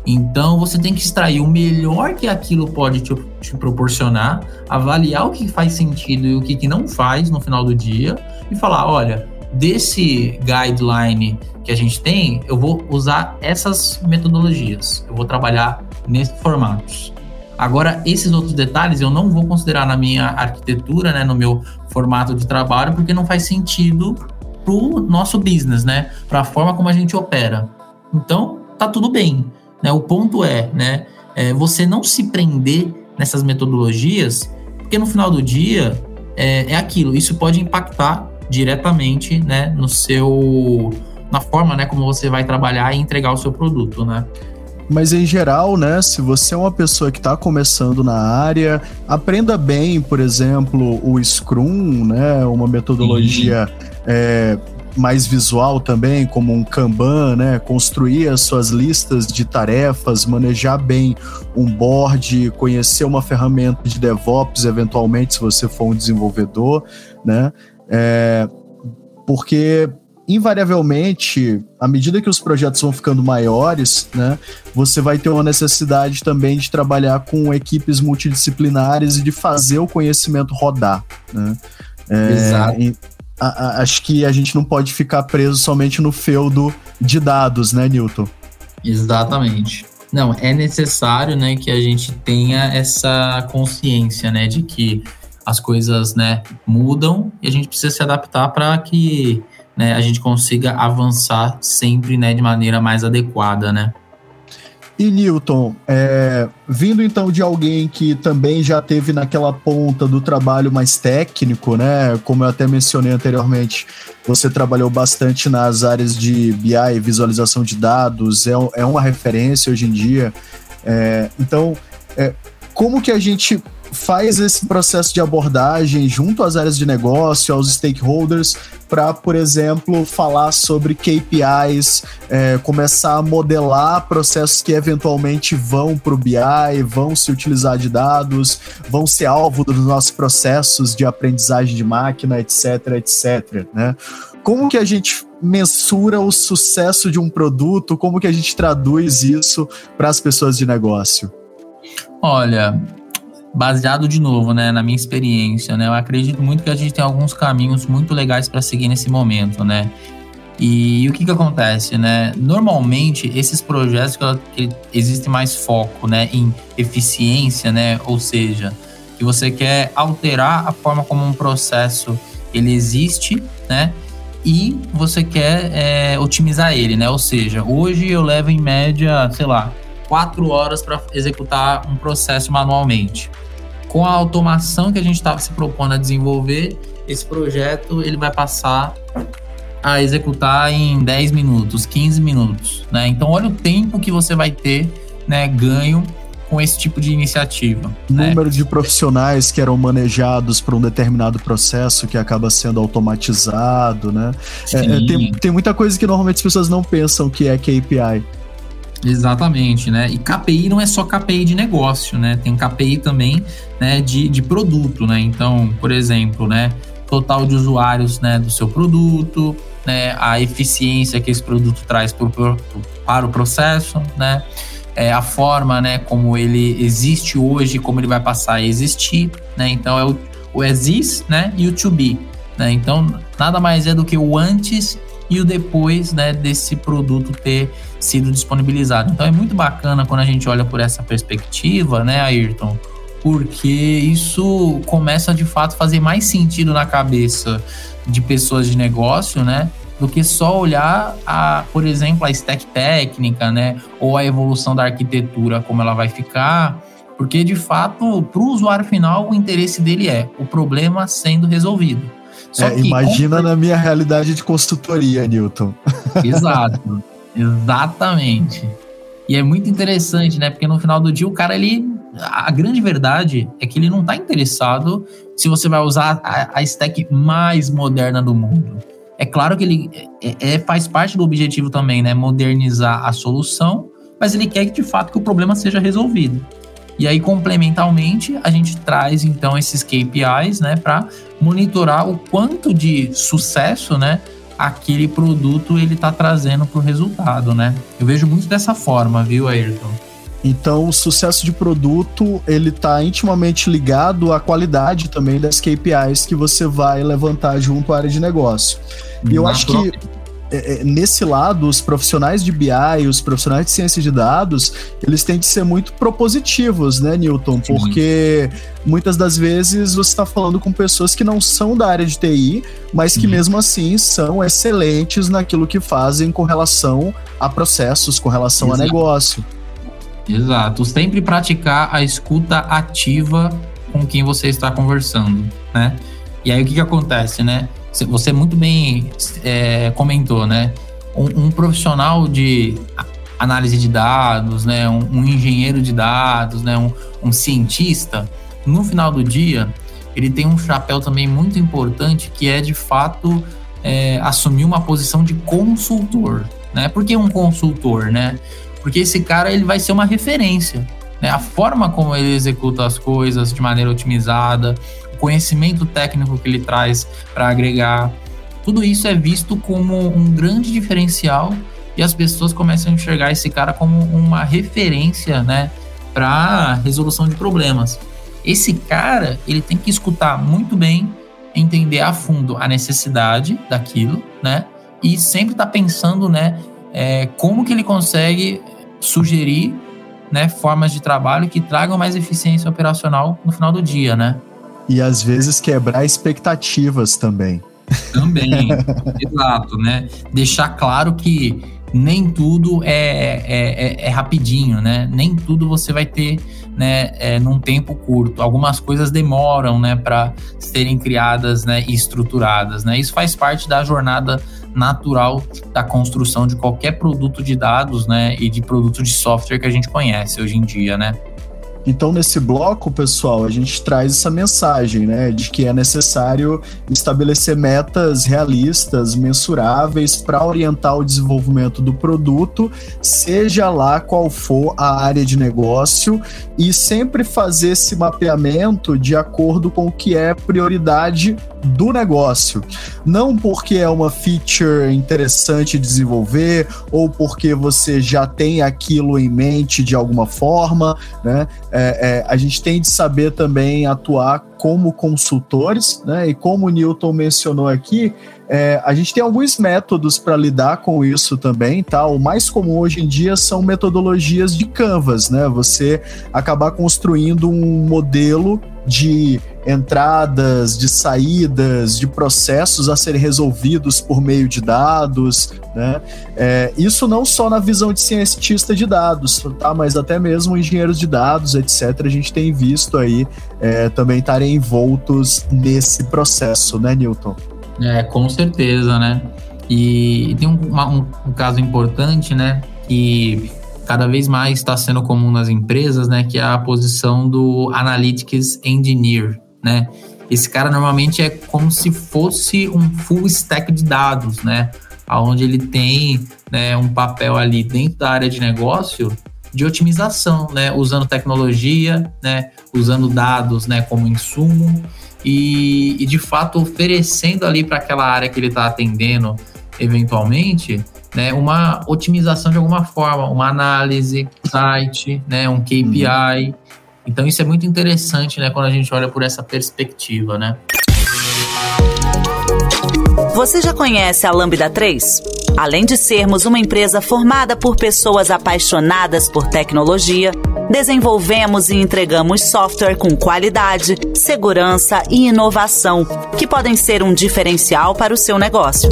Então você tem que extrair o melhor que aquilo pode te, te proporcionar, avaliar o que faz sentido e o que, que não faz no final do dia e falar, olha, desse guideline que a gente tem, eu vou usar essas metodologias, eu vou trabalhar nesses formatos. Agora, esses outros detalhes eu não vou considerar na minha arquitetura, né, no meu formato de trabalho, porque não faz sentido para o nosso business, né, para a forma como a gente opera. Então, tá tudo bem. Né? O ponto é, né, é você não se prender nessas metodologias, porque no final do dia é, é aquilo. Isso pode impactar diretamente, né, no seu na forma, né, como você vai trabalhar e entregar o seu produto, né? Mas em geral, né, se você é uma pessoa que está começando na área, aprenda bem, por exemplo, o Scrum, né, uma metodologia é, mais visual também, como um Kanban, né, construir as suas listas de tarefas, manejar bem um board, conhecer uma ferramenta de DevOps, eventualmente, se você for um desenvolvedor, né, é, porque invariavelmente, à medida que os projetos vão ficando maiores, né, você vai ter uma necessidade também de trabalhar com equipes multidisciplinares e de fazer o conhecimento rodar. Né? É, Exato. E, a, a, acho que a gente não pode ficar preso somente no feudo de dados, né, Newton? Exatamente. Não, é necessário, né, que a gente tenha essa consciência, né, de que as coisas, né, mudam e a gente precisa se adaptar para que né, a gente consiga avançar sempre né, de maneira mais adequada, né? E Newton, é, vindo então de alguém que também já teve naquela ponta do trabalho mais técnico, né? Como eu até mencionei anteriormente, você trabalhou bastante nas áreas de BI, visualização de dados, é, é uma referência hoje em dia. É, então, é, como que a gente faz esse processo de abordagem junto às áreas de negócio, aos stakeholders, para, por exemplo, falar sobre KPIs, é, começar a modelar processos que eventualmente vão para o BI, vão se utilizar de dados, vão ser alvo dos nossos processos de aprendizagem de máquina, etc, etc. Né? Como que a gente mensura o sucesso de um produto? Como que a gente traduz isso para as pessoas de negócio? Olha, baseado de novo, né, na minha experiência, né, eu acredito muito que a gente tem alguns caminhos muito legais para seguir nesse momento, né. E, o que que acontece, né? Normalmente esses projetos que, que existe mais foco, né, em eficiência, né, ou seja, que você quer alterar a forma como um processo ele existe, né? E você quer é, otimizar ele, né? Ou seja, hoje eu levo em média, sei lá, quatro horas para executar um processo manualmente com a automação que a gente estava se propondo a desenvolver, esse projeto ele vai passar a executar em 10 minutos, 15 minutos, né? Então olha o tempo que você vai ter, né, ganho com esse tipo de iniciativa. Né? Número de profissionais que eram manejados para um determinado processo que acaba sendo automatizado, né? É, é, tem, tem muita coisa que normalmente as pessoas não pensam que é KPI. Exatamente, né? E KPI não é só KPI de negócio, né? Tem KPI também né, de, de produto, né? Então, por exemplo, né? Total de usuários né, do seu produto, né? A eficiência que esse produto traz pro, pro, para o processo, né? É a forma, né? Como ele existe hoje, como ele vai passar a existir, né? Então, é o, o exist, né? E o to be, né? Então, nada mais é do que o antes e o depois né, desse produto ter sido disponibilizado. Então é muito bacana quando a gente olha por essa perspectiva, né, Ayrton? Porque isso começa de fato a fazer mais sentido na cabeça de pessoas de negócio, né? Do que só olhar, a, por exemplo, a stack técnica, né? Ou a evolução da arquitetura, como ela vai ficar. Porque, de fato, para o usuário final, o interesse dele é o problema sendo resolvido. É, imagina na minha realidade de consultoria, Newton. Exato, exatamente. E é muito interessante, né? Porque no final do dia o cara, ele. A grande verdade é que ele não está interessado se você vai usar a, a, stack mais moderna do mundo. É claro que ele é, é, faz parte do objetivo também, né? Modernizar a solução, mas ele quer que de fato que o problema seja resolvido. E aí, complementarmente, a gente traz então esses KPIs, né, para monitorar o quanto de sucesso, né, aquele produto ele está trazendo para o resultado, né? Eu vejo muito dessa forma, viu, Ayrton? Então, o sucesso de produto ele está intimamente ligado à qualidade também das KPIs que você vai levantar junto à área de negócio. E eu acho que é, é, nesse lado, os profissionais de BI, os profissionais de ciência de dados, eles têm de ser muito propositivos, né, Newton? Sim. Porque muitas das vezes você está falando com pessoas que não são da área de TI, mas que uhum. mesmo assim são excelentes naquilo que fazem com relação a processos, com relação Exato. a negócio. Exato. Sempre praticar a escuta ativa com quem você está conversando, né? E aí o que, que acontece, né? Você muito bem é, comentou, né? Um, um, profissional de análise de dados, né? Um, um engenheiro de dados, né? Um, um, cientista, no final do dia, ele tem um chapéu também muito importante que é de fato é, assumir uma posição de consultor, né? Por que um consultor, né? Porque esse cara ele vai ser uma referência, né? A forma como ele executa as coisas de maneira otimizada, conhecimento técnico que ele traz para agregar. Tudo isso é visto como um grande diferencial e as pessoas começam a enxergar esse cara como uma referência, né, para resolução de problemas. Esse cara, ele tem que escutar muito bem, entender a fundo a necessidade daquilo, né, e sempre estar tá pensando, né, é, como que ele consegue sugerir, né, formas de trabalho que tragam mais eficiência operacional no final do dia, né. E às vezes quebrar expectativas também. Também, exato, né? Deixar claro que nem tudo é, é, é, é, rapidinho, né? Nem tudo você vai ter né, é, num tempo curto. Algumas coisas demoram né, para serem criadas né, e estruturadas. Né? Isso faz parte da jornada natural da construção de qualquer produto de dados né, e de produto de software que a gente conhece hoje em dia. Né? Então, nesse bloco, pessoal, a gente traz essa mensagem, né, de que é necessário estabelecer metas realistas, mensuráveis para orientar o desenvolvimento do produto, seja lá qual for a área de negócio, e sempre fazer esse mapeamento de acordo com o que é prioridade do negócio. Não porque é uma feature interessante de desenvolver ou porque você já tem aquilo em mente de alguma forma, né? É, é, a gente tem de saber também atuar como consultores, né? E como o Newton mencionou aqui, é, a gente tem alguns métodos para lidar com isso também, tá? O mais comum hoje em dia são metodologias de canvas, né? Você acabar construindo um modelo de entradas, de saídas, de processos a serem resolvidos por meio de dados, né? É, isso não só na visão de cientista de dados, tá? Mas até mesmo engenheiros de dados, etc. A gente tem visto aí é, também estarem envoltos nesse processo, né, Newton? É, com certeza, né? E tem um, um, um caso importante, né? Que cada vez mais está sendo comum nas empresas, né? Que é a posição do Analytics Engineer, né? Esse cara normalmente é como se fosse um full stack de dados, né? Onde ele tem né, um papel ali dentro da área de negócio de otimização, né? Usando tecnologia, né? Usando dados, né? Como insumo e, e de fato oferecendo ali para aquela área que ele está atendendo eventualmente, né, uma otimização de alguma forma, uma análise, site, né, um KPI. Uhum. Então isso é muito interessante, né, quando a gente olha por essa perspectiva, né? Você já conhece a Lambda 3? Além de sermos uma empresa formada por pessoas apaixonadas por tecnologia, desenvolvemos e entregamos software com qualidade, segurança e inovação, que podem ser um diferencial para o seu negócio.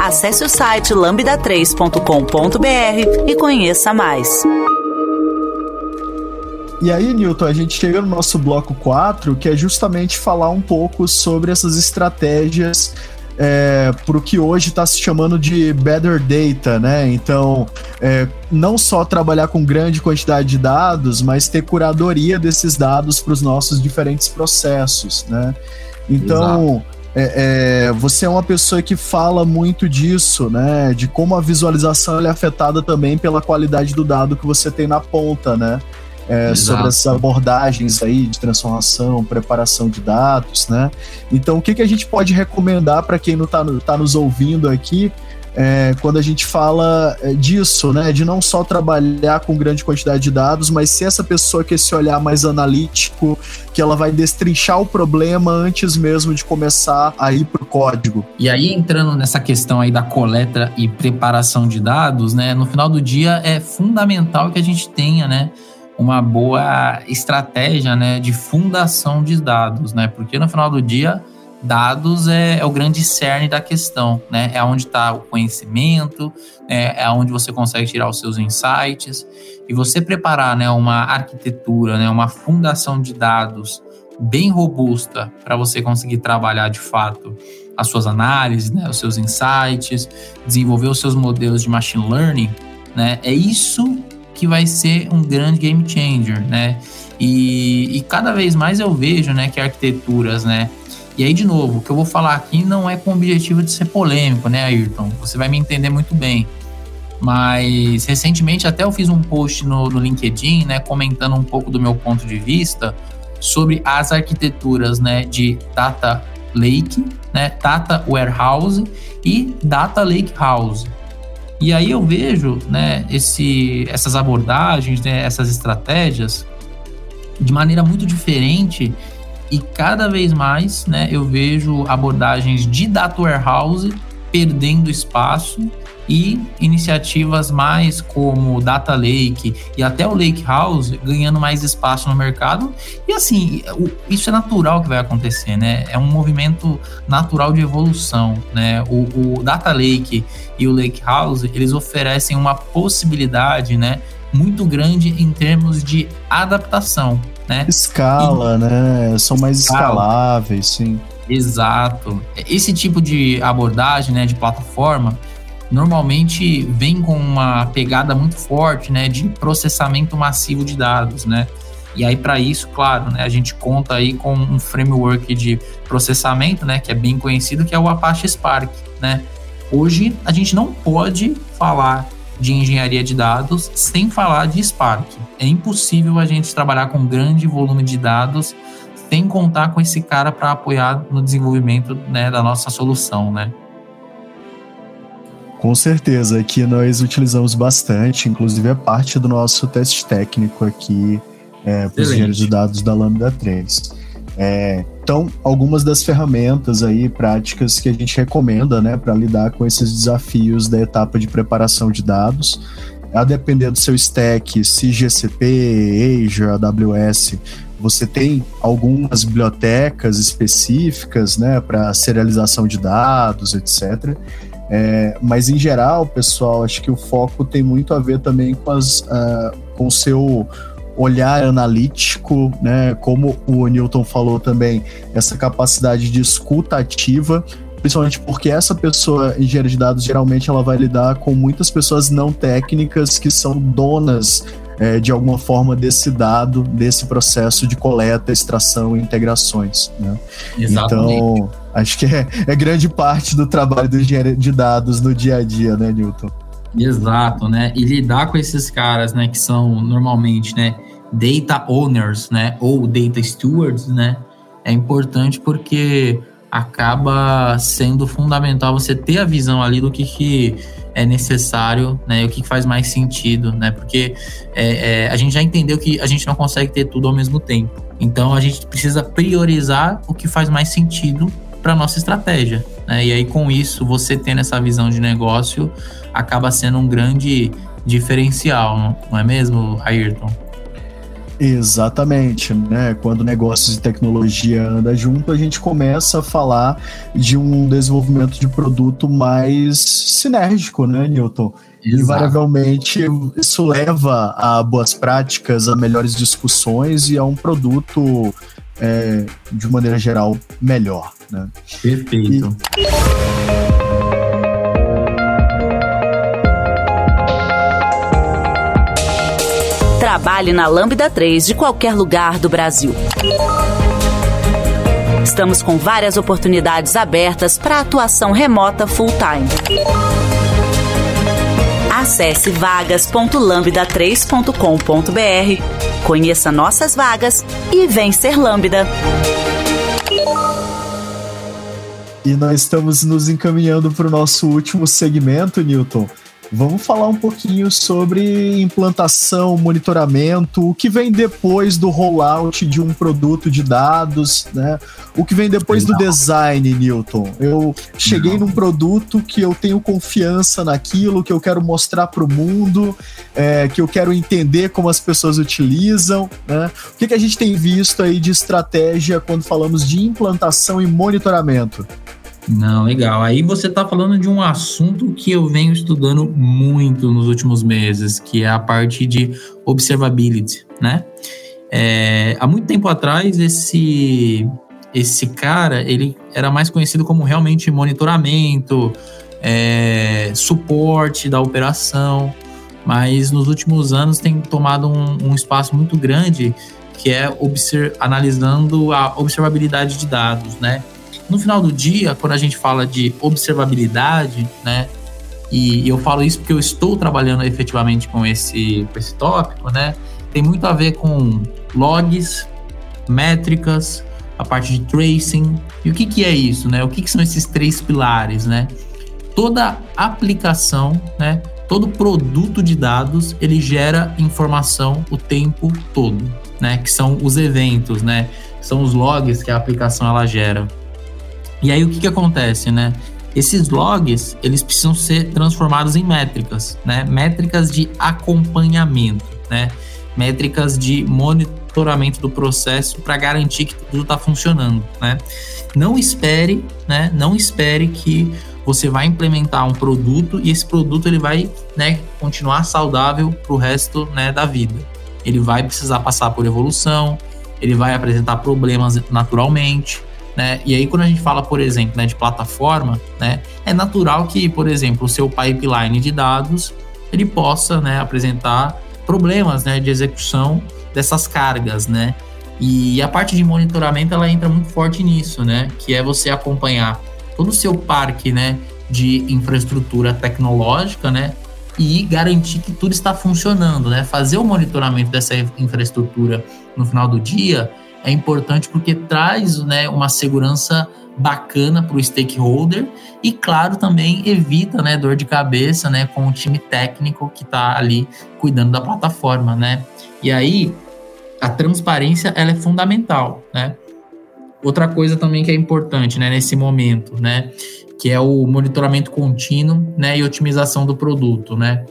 Acesse o site lambda3.com.br e conheça mais. E aí, Newton, a gente chega no nosso bloco 4, que é justamente falar um pouco sobre essas estratégias é, para o que hoje está se chamando de better data, né? Então, é, não só trabalhar com grande quantidade de dados, mas ter curadoria desses dados para os nossos diferentes processos, né? Então, é, é, você é uma pessoa que fala muito disso, né? De como a visualização é afetada também pela qualidade do dado que você tem na ponta, né? É, sobre essas abordagens aí de transformação, preparação de dados, né? Então, o que, que a gente pode recomendar para quem não está tá nos ouvindo aqui é, quando a gente fala é, disso, né? De não só trabalhar com grande quantidade de dados, mas se essa pessoa quer esse olhar mais analítico, que ela vai destrinchar o problema antes mesmo de começar a ir para o código. E aí, entrando nessa questão aí da coleta e preparação de dados, né? No final do dia é fundamental que a gente tenha, né? Uma boa estratégia né, de fundação de dados, né? Porque no final do dia dados é, é, o grande cerne da questão, né? É onde está o conhecimento, é, é onde você consegue tirar os seus insights. E você preparar né, uma arquitetura, né, uma fundação de dados bem robusta para você conseguir trabalhar de fato as suas análises, né, os seus insights, desenvolver os seus modelos de machine learning, né? É isso que vai ser um grande game changer, né? E, e cada vez mais eu vejo, né, que arquiteturas, né, e aí, de novo, o que eu vou falar aqui não é com o objetivo de ser polêmico, né, Ayrton? Você vai me entender muito bem. Mas recentemente até eu fiz um post no, no LinkedIn, né, comentando um pouco do meu ponto de vista sobre as arquiteturas, né, de Data Lake, né, Data Warehouse e Data Lake House. E aí eu vejo, né, esse, essas abordagens, né, essas estratégias de maneira muito diferente e cada vez mais, né, eu vejo abordagens de data warehouse perdendo espaço e iniciativas mais como Data Lake e até o Lake House ganhando mais espaço no mercado. E assim, isso é natural que vai acontecer, né? É um movimento natural de evolução, né? O, o Data Lake e o Lake House, eles oferecem uma possibilidade, né, muito grande em termos de adaptação né? Escala, e, né? São mais escala. escaláveis, sim. Exato. Esse tipo de abordagem, né, de plataforma, normalmente vem com uma pegada muito forte, né, de processamento massivo de dados, né? E aí para isso, claro, né, a gente conta aí com um framework de processamento, né, que é bem conhecido, que é o Apache Spark, né? Hoje a gente não pode falar de engenharia de dados sem falar de Spark. É impossível a gente trabalhar com grande volume de dados sem contar com esse cara para apoiar no desenvolvimento né, da nossa solução, né? Com certeza, aqui nós utilizamos bastante, inclusive é parte do nosso teste técnico aqui é, para os engenheiros de dados da Lambda 3. É, então, algumas das ferramentas aí, práticas que a gente recomenda, né, para lidar com esses desafios da etapa de preparação de dados, a depender do seu stack, se GCP, Azure, AWS, você tem algumas bibliotecas específicas, né, para serialização de dados, etc. É, mas em geral, pessoal, acho que o foco tem muito a ver também com, as, uh, com o seu olhar analítico, né? Como o Newton falou também, essa capacidade de escuta ativa, principalmente porque essa pessoa, engenheiro de dados, geralmente ela vai lidar com muitas pessoas não técnicas que são donas é, de alguma forma desse dado, desse processo de coleta, extração e integrações. Né? Exatamente. Então, acho que é, é grande parte do trabalho do engenheiro de dados no dia a dia, né, Newton? Exato, né? E lidar com esses caras, né, que são normalmente, né, data owners, né, ou data stewards, né, é importante porque acaba sendo fundamental você ter a visão ali do que, que é necessário, né, o que, que faz mais sentido, né, porque é, é, a gente já entendeu que a gente não consegue ter tudo ao mesmo tempo. Então a gente precisa priorizar o que faz mais sentido para nossa estratégia. Né? E aí, com isso, você tendo essa visão de negócio, acaba sendo um grande diferencial, não é mesmo, Ayrton? Exatamente, né? Quando negócios e tecnologia andam junto, a gente começa a falar de um desenvolvimento de produto mais sinérgico, né, Newton? Exato. Invariavelmente, isso leva a boas práticas, a melhores discussões e a um produto, é, de maneira geral, melhor. Né? Perfeito. E... Trabalhe na Lambda 3 de qualquer lugar do Brasil. Estamos com várias oportunidades abertas para atuação remota full-time. Acesse vagas.lambda3.com.br, conheça nossas vagas e vem ser Lambda. E nós estamos nos encaminhando para o nosso último segmento, Newton. Vamos falar um pouquinho sobre implantação, monitoramento, o que vem depois do rollout de um produto de dados, né? O que vem depois do design, Newton. Eu cheguei num produto que eu tenho confiança naquilo, que eu quero mostrar para o mundo, é, que eu quero entender como as pessoas utilizam, né? O que, que a gente tem visto aí de estratégia quando falamos de implantação e monitoramento? Não, legal. Aí você está falando de um assunto que eu venho estudando muito nos últimos meses, que é a parte de observability, né? É, há muito tempo atrás, esse, esse cara, ele era mais conhecido como realmente monitoramento, é, suporte da operação, mas nos últimos anos tem tomado um, um espaço muito grande que é analisando a observabilidade de dados, né? No final do dia, quando a gente fala de observabilidade, né? E eu falo isso porque eu estou trabalhando efetivamente com esse, com esse tópico, né? Tem muito a ver com logs, métricas, a parte de tracing. E o que, que é isso, né? O que, que são esses três pilares, né? Toda aplicação, né? Todo produto de dados, ele gera informação o tempo todo, né? Que são os eventos, né? São os logs que a aplicação ela gera. E aí o que, que acontece, né? Esses logs, eles precisam ser transformados em métricas, né? Métricas de acompanhamento, né? Métricas de monitoramento do processo para garantir que tudo está funcionando, né? Não espere, né? Não espere que você vai implementar um produto e esse produto ele vai, né, continuar saudável para o resto, né, da vida. Ele vai precisar passar por evolução, ele vai apresentar problemas naturalmente, né? E aí, quando a gente fala, por exemplo, né, de plataforma, né, é natural que, por exemplo, o seu pipeline de dados ele possa né, apresentar problemas né, de execução dessas cargas, né? E a parte de monitoramento ela entra muito forte nisso, né? Que é você acompanhar todo o seu parque, né, de infraestrutura tecnológica, né? E garantir que tudo está funcionando, né? Fazer o monitoramento dessa infraestrutura no final do dia é importante porque traz né, uma segurança bacana para o stakeholder e, claro, também evita né, dor de cabeça né, com o time técnico que está ali cuidando da plataforma. Né? E aí, a transparência ela é fundamental. Né? Outra coisa também que é importante né, nesse momento, né, que é o monitoramento contínuo né, e otimização do produto. Né?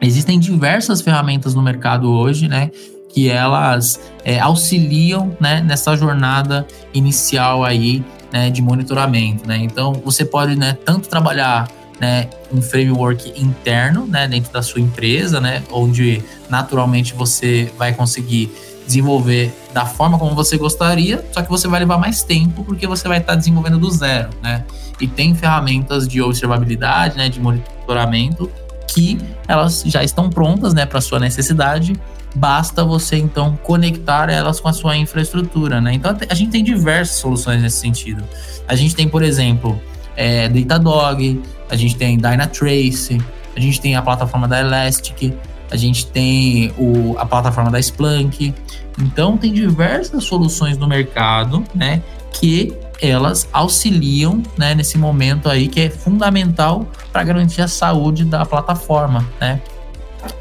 Existem diversas ferramentas no mercado hoje, né, que elas é, auxiliam né, nessa jornada inicial aí né, de monitoramento. Né? Então, você pode né, tanto trabalhar né, um framework interno né, dentro da sua empresa, né, onde naturalmente você vai conseguir desenvolver da forma como você gostaria, só que você vai levar mais tempo porque você vai estar desenvolvendo do zero, né? E tem ferramentas de observabilidade, né, de monitoramento que elas já estão prontas, né, para sua necessidade basta você então conectar elas com a sua infraestrutura, né? Então a gente tem diversas soluções nesse sentido. A gente tem, por exemplo, é, Datadog, a gente tem Dynatrace, a gente tem a plataforma da Elastic, a gente tem o, a plataforma da Splunk. Então tem diversas soluções no mercado, né? Que elas auxiliam né, nesse momento aí que é fundamental para garantir a saúde da plataforma, né?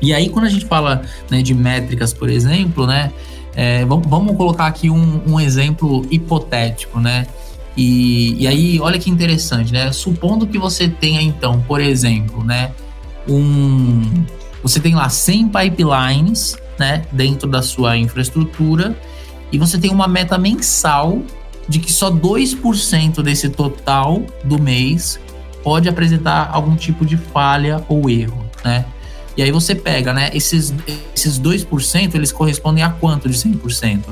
E aí, quando a gente fala né, de métricas, por exemplo, né, é, vamos, vamos, colocar aqui um, um hipotético, hipotético, né? E, e, aí, olha que interessante, né? Supondo que você tenha, então, por exemplo, né, um, você tem lá 100 pipelines, né, dentro da sua infraestrutura, e você tem uma meta mensal de que só 2% desse total do mês pode apresentar algum tipo de falha ou erro, né? E aí você pega, né? Esses, esses 2%, eles correspondem a quanto de 100%?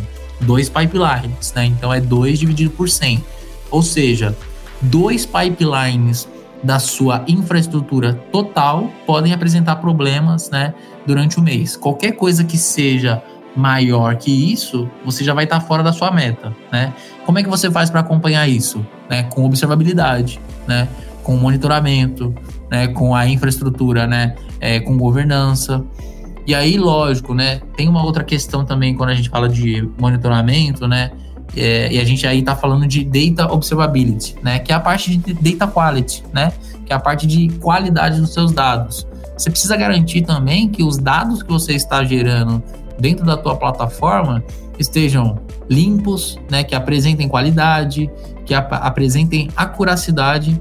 Dois pipelines, né? Então é 2 dividido por 100. Ou seja, dois pipelines da sua infraestrutura total podem apresentar problemas, né? Durante o mês. Qualquer coisa que seja maior que isso, você já vai estar fora da sua meta, né? Como é que você faz para acompanhar isso? Né? Com observabilidade, né? Com monitoramento, né? Com a infraestrutura, né? é, com governança. E aí, lógico, né? Tem uma outra questão também quando a gente fala de monitoramento, né? É, e a gente aí está falando de Data Observability, né? Que é a parte de Data Quality, né? Que é a parte de qualidade dos seus dados. Você precisa garantir também que os dados que você está gerando dentro da tua plataforma estejam limpos, né? Que apresentem qualidade, que ap apresentem acuracidade,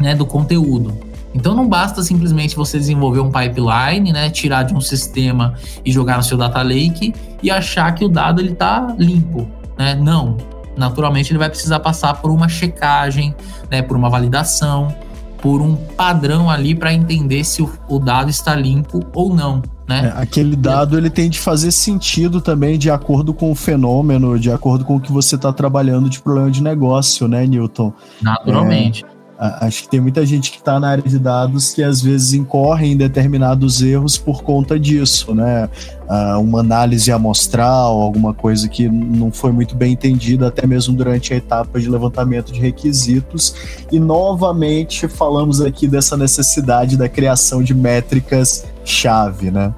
né? Do conteúdo. Então não basta simplesmente você desenvolver um pipeline, né, tirar de um sistema e jogar no seu data lake e achar que o dado ele está limpo, né? Não. Naturalmente ele vai precisar passar por uma checagem, né, por uma validação, por um padrão ali para entender se o, o, dado está limpo ou não. Né? É, aquele dado ele tem de fazer sentido também de acordo com o fenômeno, de acordo com o que você está trabalhando de problema de negócio, né, Newton? Naturalmente. É, Acho que tem muita gente que está na área de dados que às vezes incorre em determinados erros por conta disso, né? uma análise amostral, alguma coisa que não foi muito bem entendida, até mesmo durante a etapa de levantamento de requisitos. E novamente falamos aqui dessa necessidade da criação de métricas-chave, né?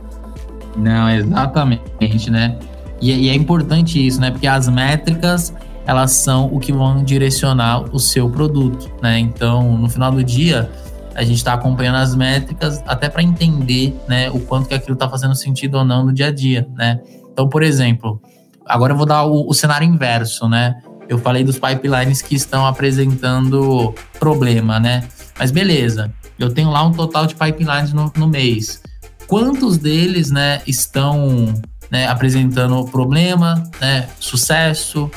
Não, exatamente, né? E, e é importante isso, né? Porque as métricas elas são o que vão direcionar o seu produto, né? Então, no final do dia, a gente está acompanhando as métricas até para entender, né, o quanto que aquilo está fazendo sentido ou não no dia a dia, né? Então, por exemplo, agora eu vou dar o, o cenário inverso, né? Eu falei dos pipelines que estão apresentando problema, né? Mas beleza, eu tenho lá um total de pipelines no, no mês. Quantos deles, né, estão né, apresentando problema, né, sucesso,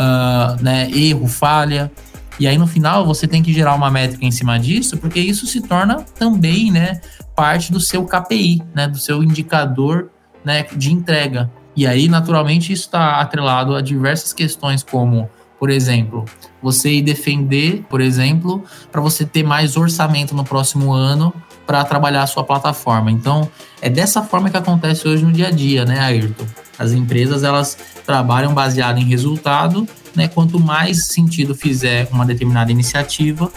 uh, né, erro, falha. E aí no final você tem que gerar uma métrica em cima disso, porque isso se torna também, né, parte do seu KPI, né, do seu indicador, né, de entrega. E aí naturalmente isso está atrelado a diversas questões como, por exemplo, você ir defender, por exemplo, para você ter mais orçamento no próximo ano para trabalhar a sua plataforma. Então, é dessa forma que acontece hoje no dia a dia, né, Ayrton? As empresas, elas trabalham baseado em resultado, né? Quanto mais sentido fizer uma determinada iniciativa,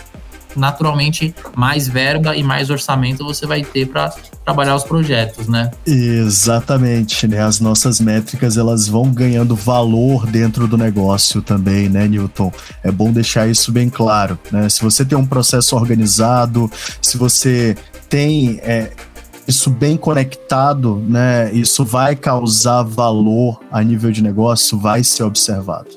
naturalmente mais verba e mais orçamento você vai ter para trabalhar os projetos, né? Exatamente, né? As nossas métricas elas vão ganhando valor dentro do negócio também, né, Newton? É bom deixar isso bem claro, né? Se você tem um processo organizado, se você tem é, isso bem conectado, né? Isso vai causar valor a nível de negócio, vai ser observado.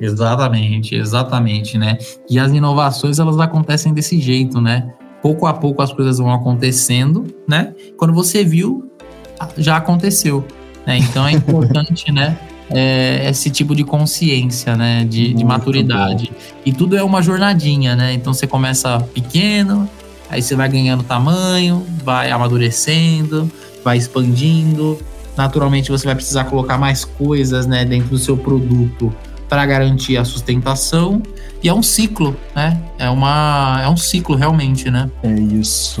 Exatamente, exatamente, né? E as inovações elas acontecem desse jeito, né? Pouco a pouco as coisas vão acontecendo, né? Quando você viu, já aconteceu, né? Então é importante, né? É, esse tipo de consciência, né? De, de maturidade. Bom. E tudo é uma jornadinha, né? Então você começa pequeno, Aí você vai ganhando tamanho, vai amadurecendo, vai expandindo. Naturalmente você vai precisar colocar mais coisas, né, dentro do seu produto para garantir a sustentação. E é um ciclo, né? É uma é um ciclo realmente, né? É isso.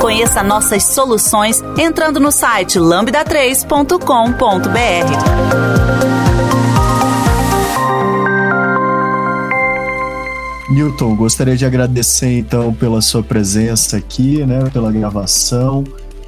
Conheça nossas soluções entrando no site lambda3.com.br. Newton, gostaria de agradecer então pela sua presença aqui, né, pela gravação.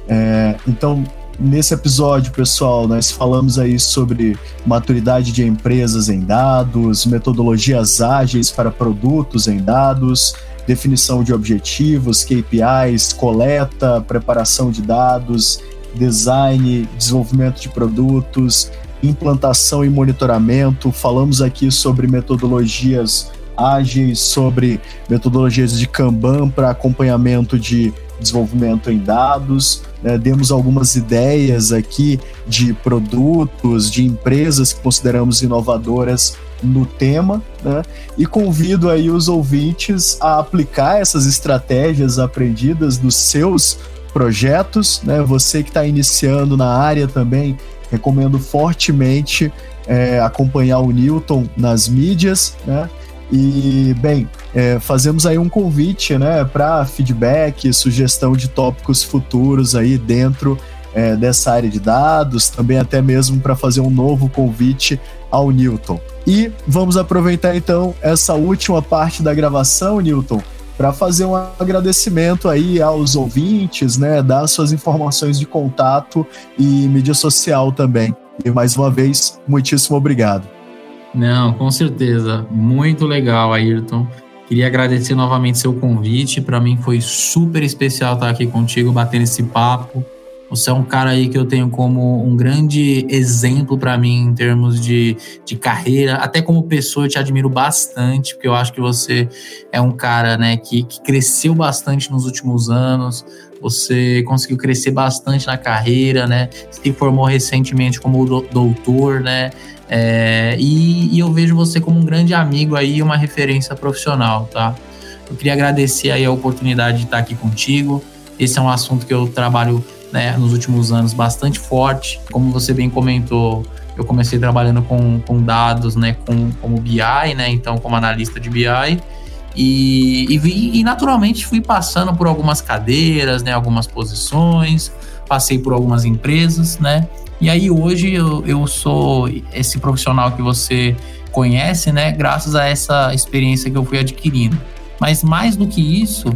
É, então, nesse episódio, pessoal, nós falamos aí sobre maturidade de empresas em dados, metodologias ágeis para produtos em dados, definição de objetivos, KPIs, coleta, preparação de dados, design, desenvolvimento de produtos, implantação e monitoramento. Falamos aqui sobre metodologias ágeis, sobre metodologias de Kanban para acompanhamento de desenvolvimento em dados. Né? Demos algumas ideias aqui de produtos, de empresas que consideramos inovadoras no tema, né? E convido aí os ouvintes a aplicar essas estratégias aprendidas nos seus projetos, né? Você que está iniciando na área também recomendo fortemente é, acompanhar o Newton nas mídias, né? E, bem, é, fazemos aí um convite né, para feedback, sugestão de tópicos futuros aí dentro é, dessa área de dados, também até mesmo para fazer um novo convite ao Newton. E vamos aproveitar então essa última parte da gravação, Newton, para fazer um agradecimento aí aos ouvintes, né, dar suas informações de contato e mídia social também. E mais uma vez, muitíssimo obrigado. Não, com certeza. Muito legal, Ayrton. Queria agradecer novamente seu convite. Para mim foi super especial estar aqui contigo, batendo esse papo. Você é um cara aí que eu tenho como um grande exemplo para mim em termos de, de carreira, até como pessoa eu te admiro bastante, porque eu acho que você é um cara né, que, que cresceu bastante nos últimos anos, você conseguiu crescer bastante na carreira, né? Se formou recentemente como doutor, né? É, e, e, eu vejo você como um grande amigo aí, uma referência profissional, tá? Eu queria agradecer aí a oportunidade de estar aqui contigo. Esse é um assunto que eu trabalho né, nos últimos anos bastante forte. Como você bem comentou, eu comecei trabalhando com, com dados, né, com, como BI, né, então como analista de BI. E, e, e, naturalmente fui passando por algumas cadeiras, né, algumas posições, passei por algumas empresas, né? E aí hoje eu, eu sou esse profissional que você conhece, né, graças a essa experiência que eu fui adquirindo. Mas mais do que isso,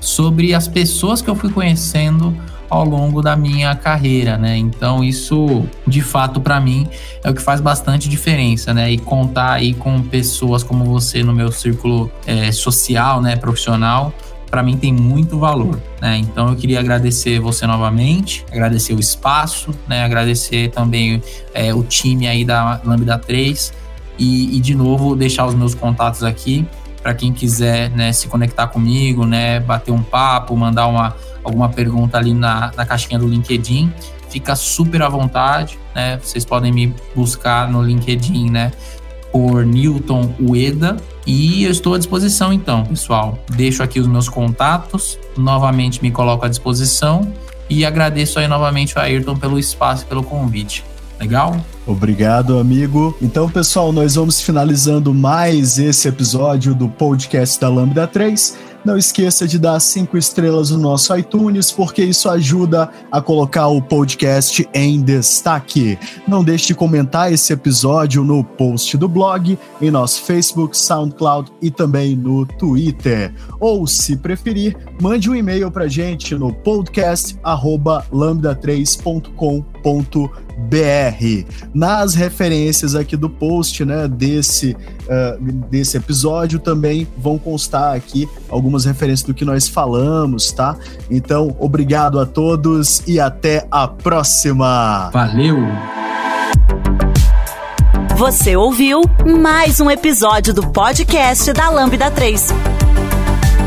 sobre as pessoas que eu fui conhecendo ao longo da minha carreira, né? Então isso, de fato, para mim é o que faz bastante diferença, né? E contar aí com pessoas como você no meu círculo é, social, né, profissional, para mim tem muito valor, né? Então eu queria agradecer você novamente, agradecer o espaço, né? Agradecer também é, o time aí da Lambda 3 e, e de novo deixar os meus contatos aqui para quem quiser né, se conectar comigo, né, bater um papo, mandar uma alguma pergunta ali na, na caixinha do LinkedIn, fica super à vontade, né? Vocês podem me buscar no LinkedIn, né? Por Newton Ueda. E eu estou à disposição, então, pessoal. Deixo aqui os meus contatos, novamente me coloco à disposição e agradeço aí novamente ao Ayrton pelo espaço e pelo convite. Legal? Obrigado, amigo. Então, pessoal, nós vamos finalizando mais esse episódio do podcast da Lambda 3. Não esqueça de dar cinco estrelas no nosso iTunes, porque isso ajuda a colocar o podcast em destaque. Não deixe de comentar esse episódio no post do blog, em nosso Facebook, SoundCloud e também no Twitter. Ou, se preferir, mande um e-mail para gente no podcast@lambda3.com.br BR. Nas referências aqui do post, né, desse, uh, desse episódio também vão constar aqui algumas referências do que nós falamos, tá? Então, obrigado a todos e até a próxima. Valeu. Você ouviu mais um episódio do podcast da Lambda 3.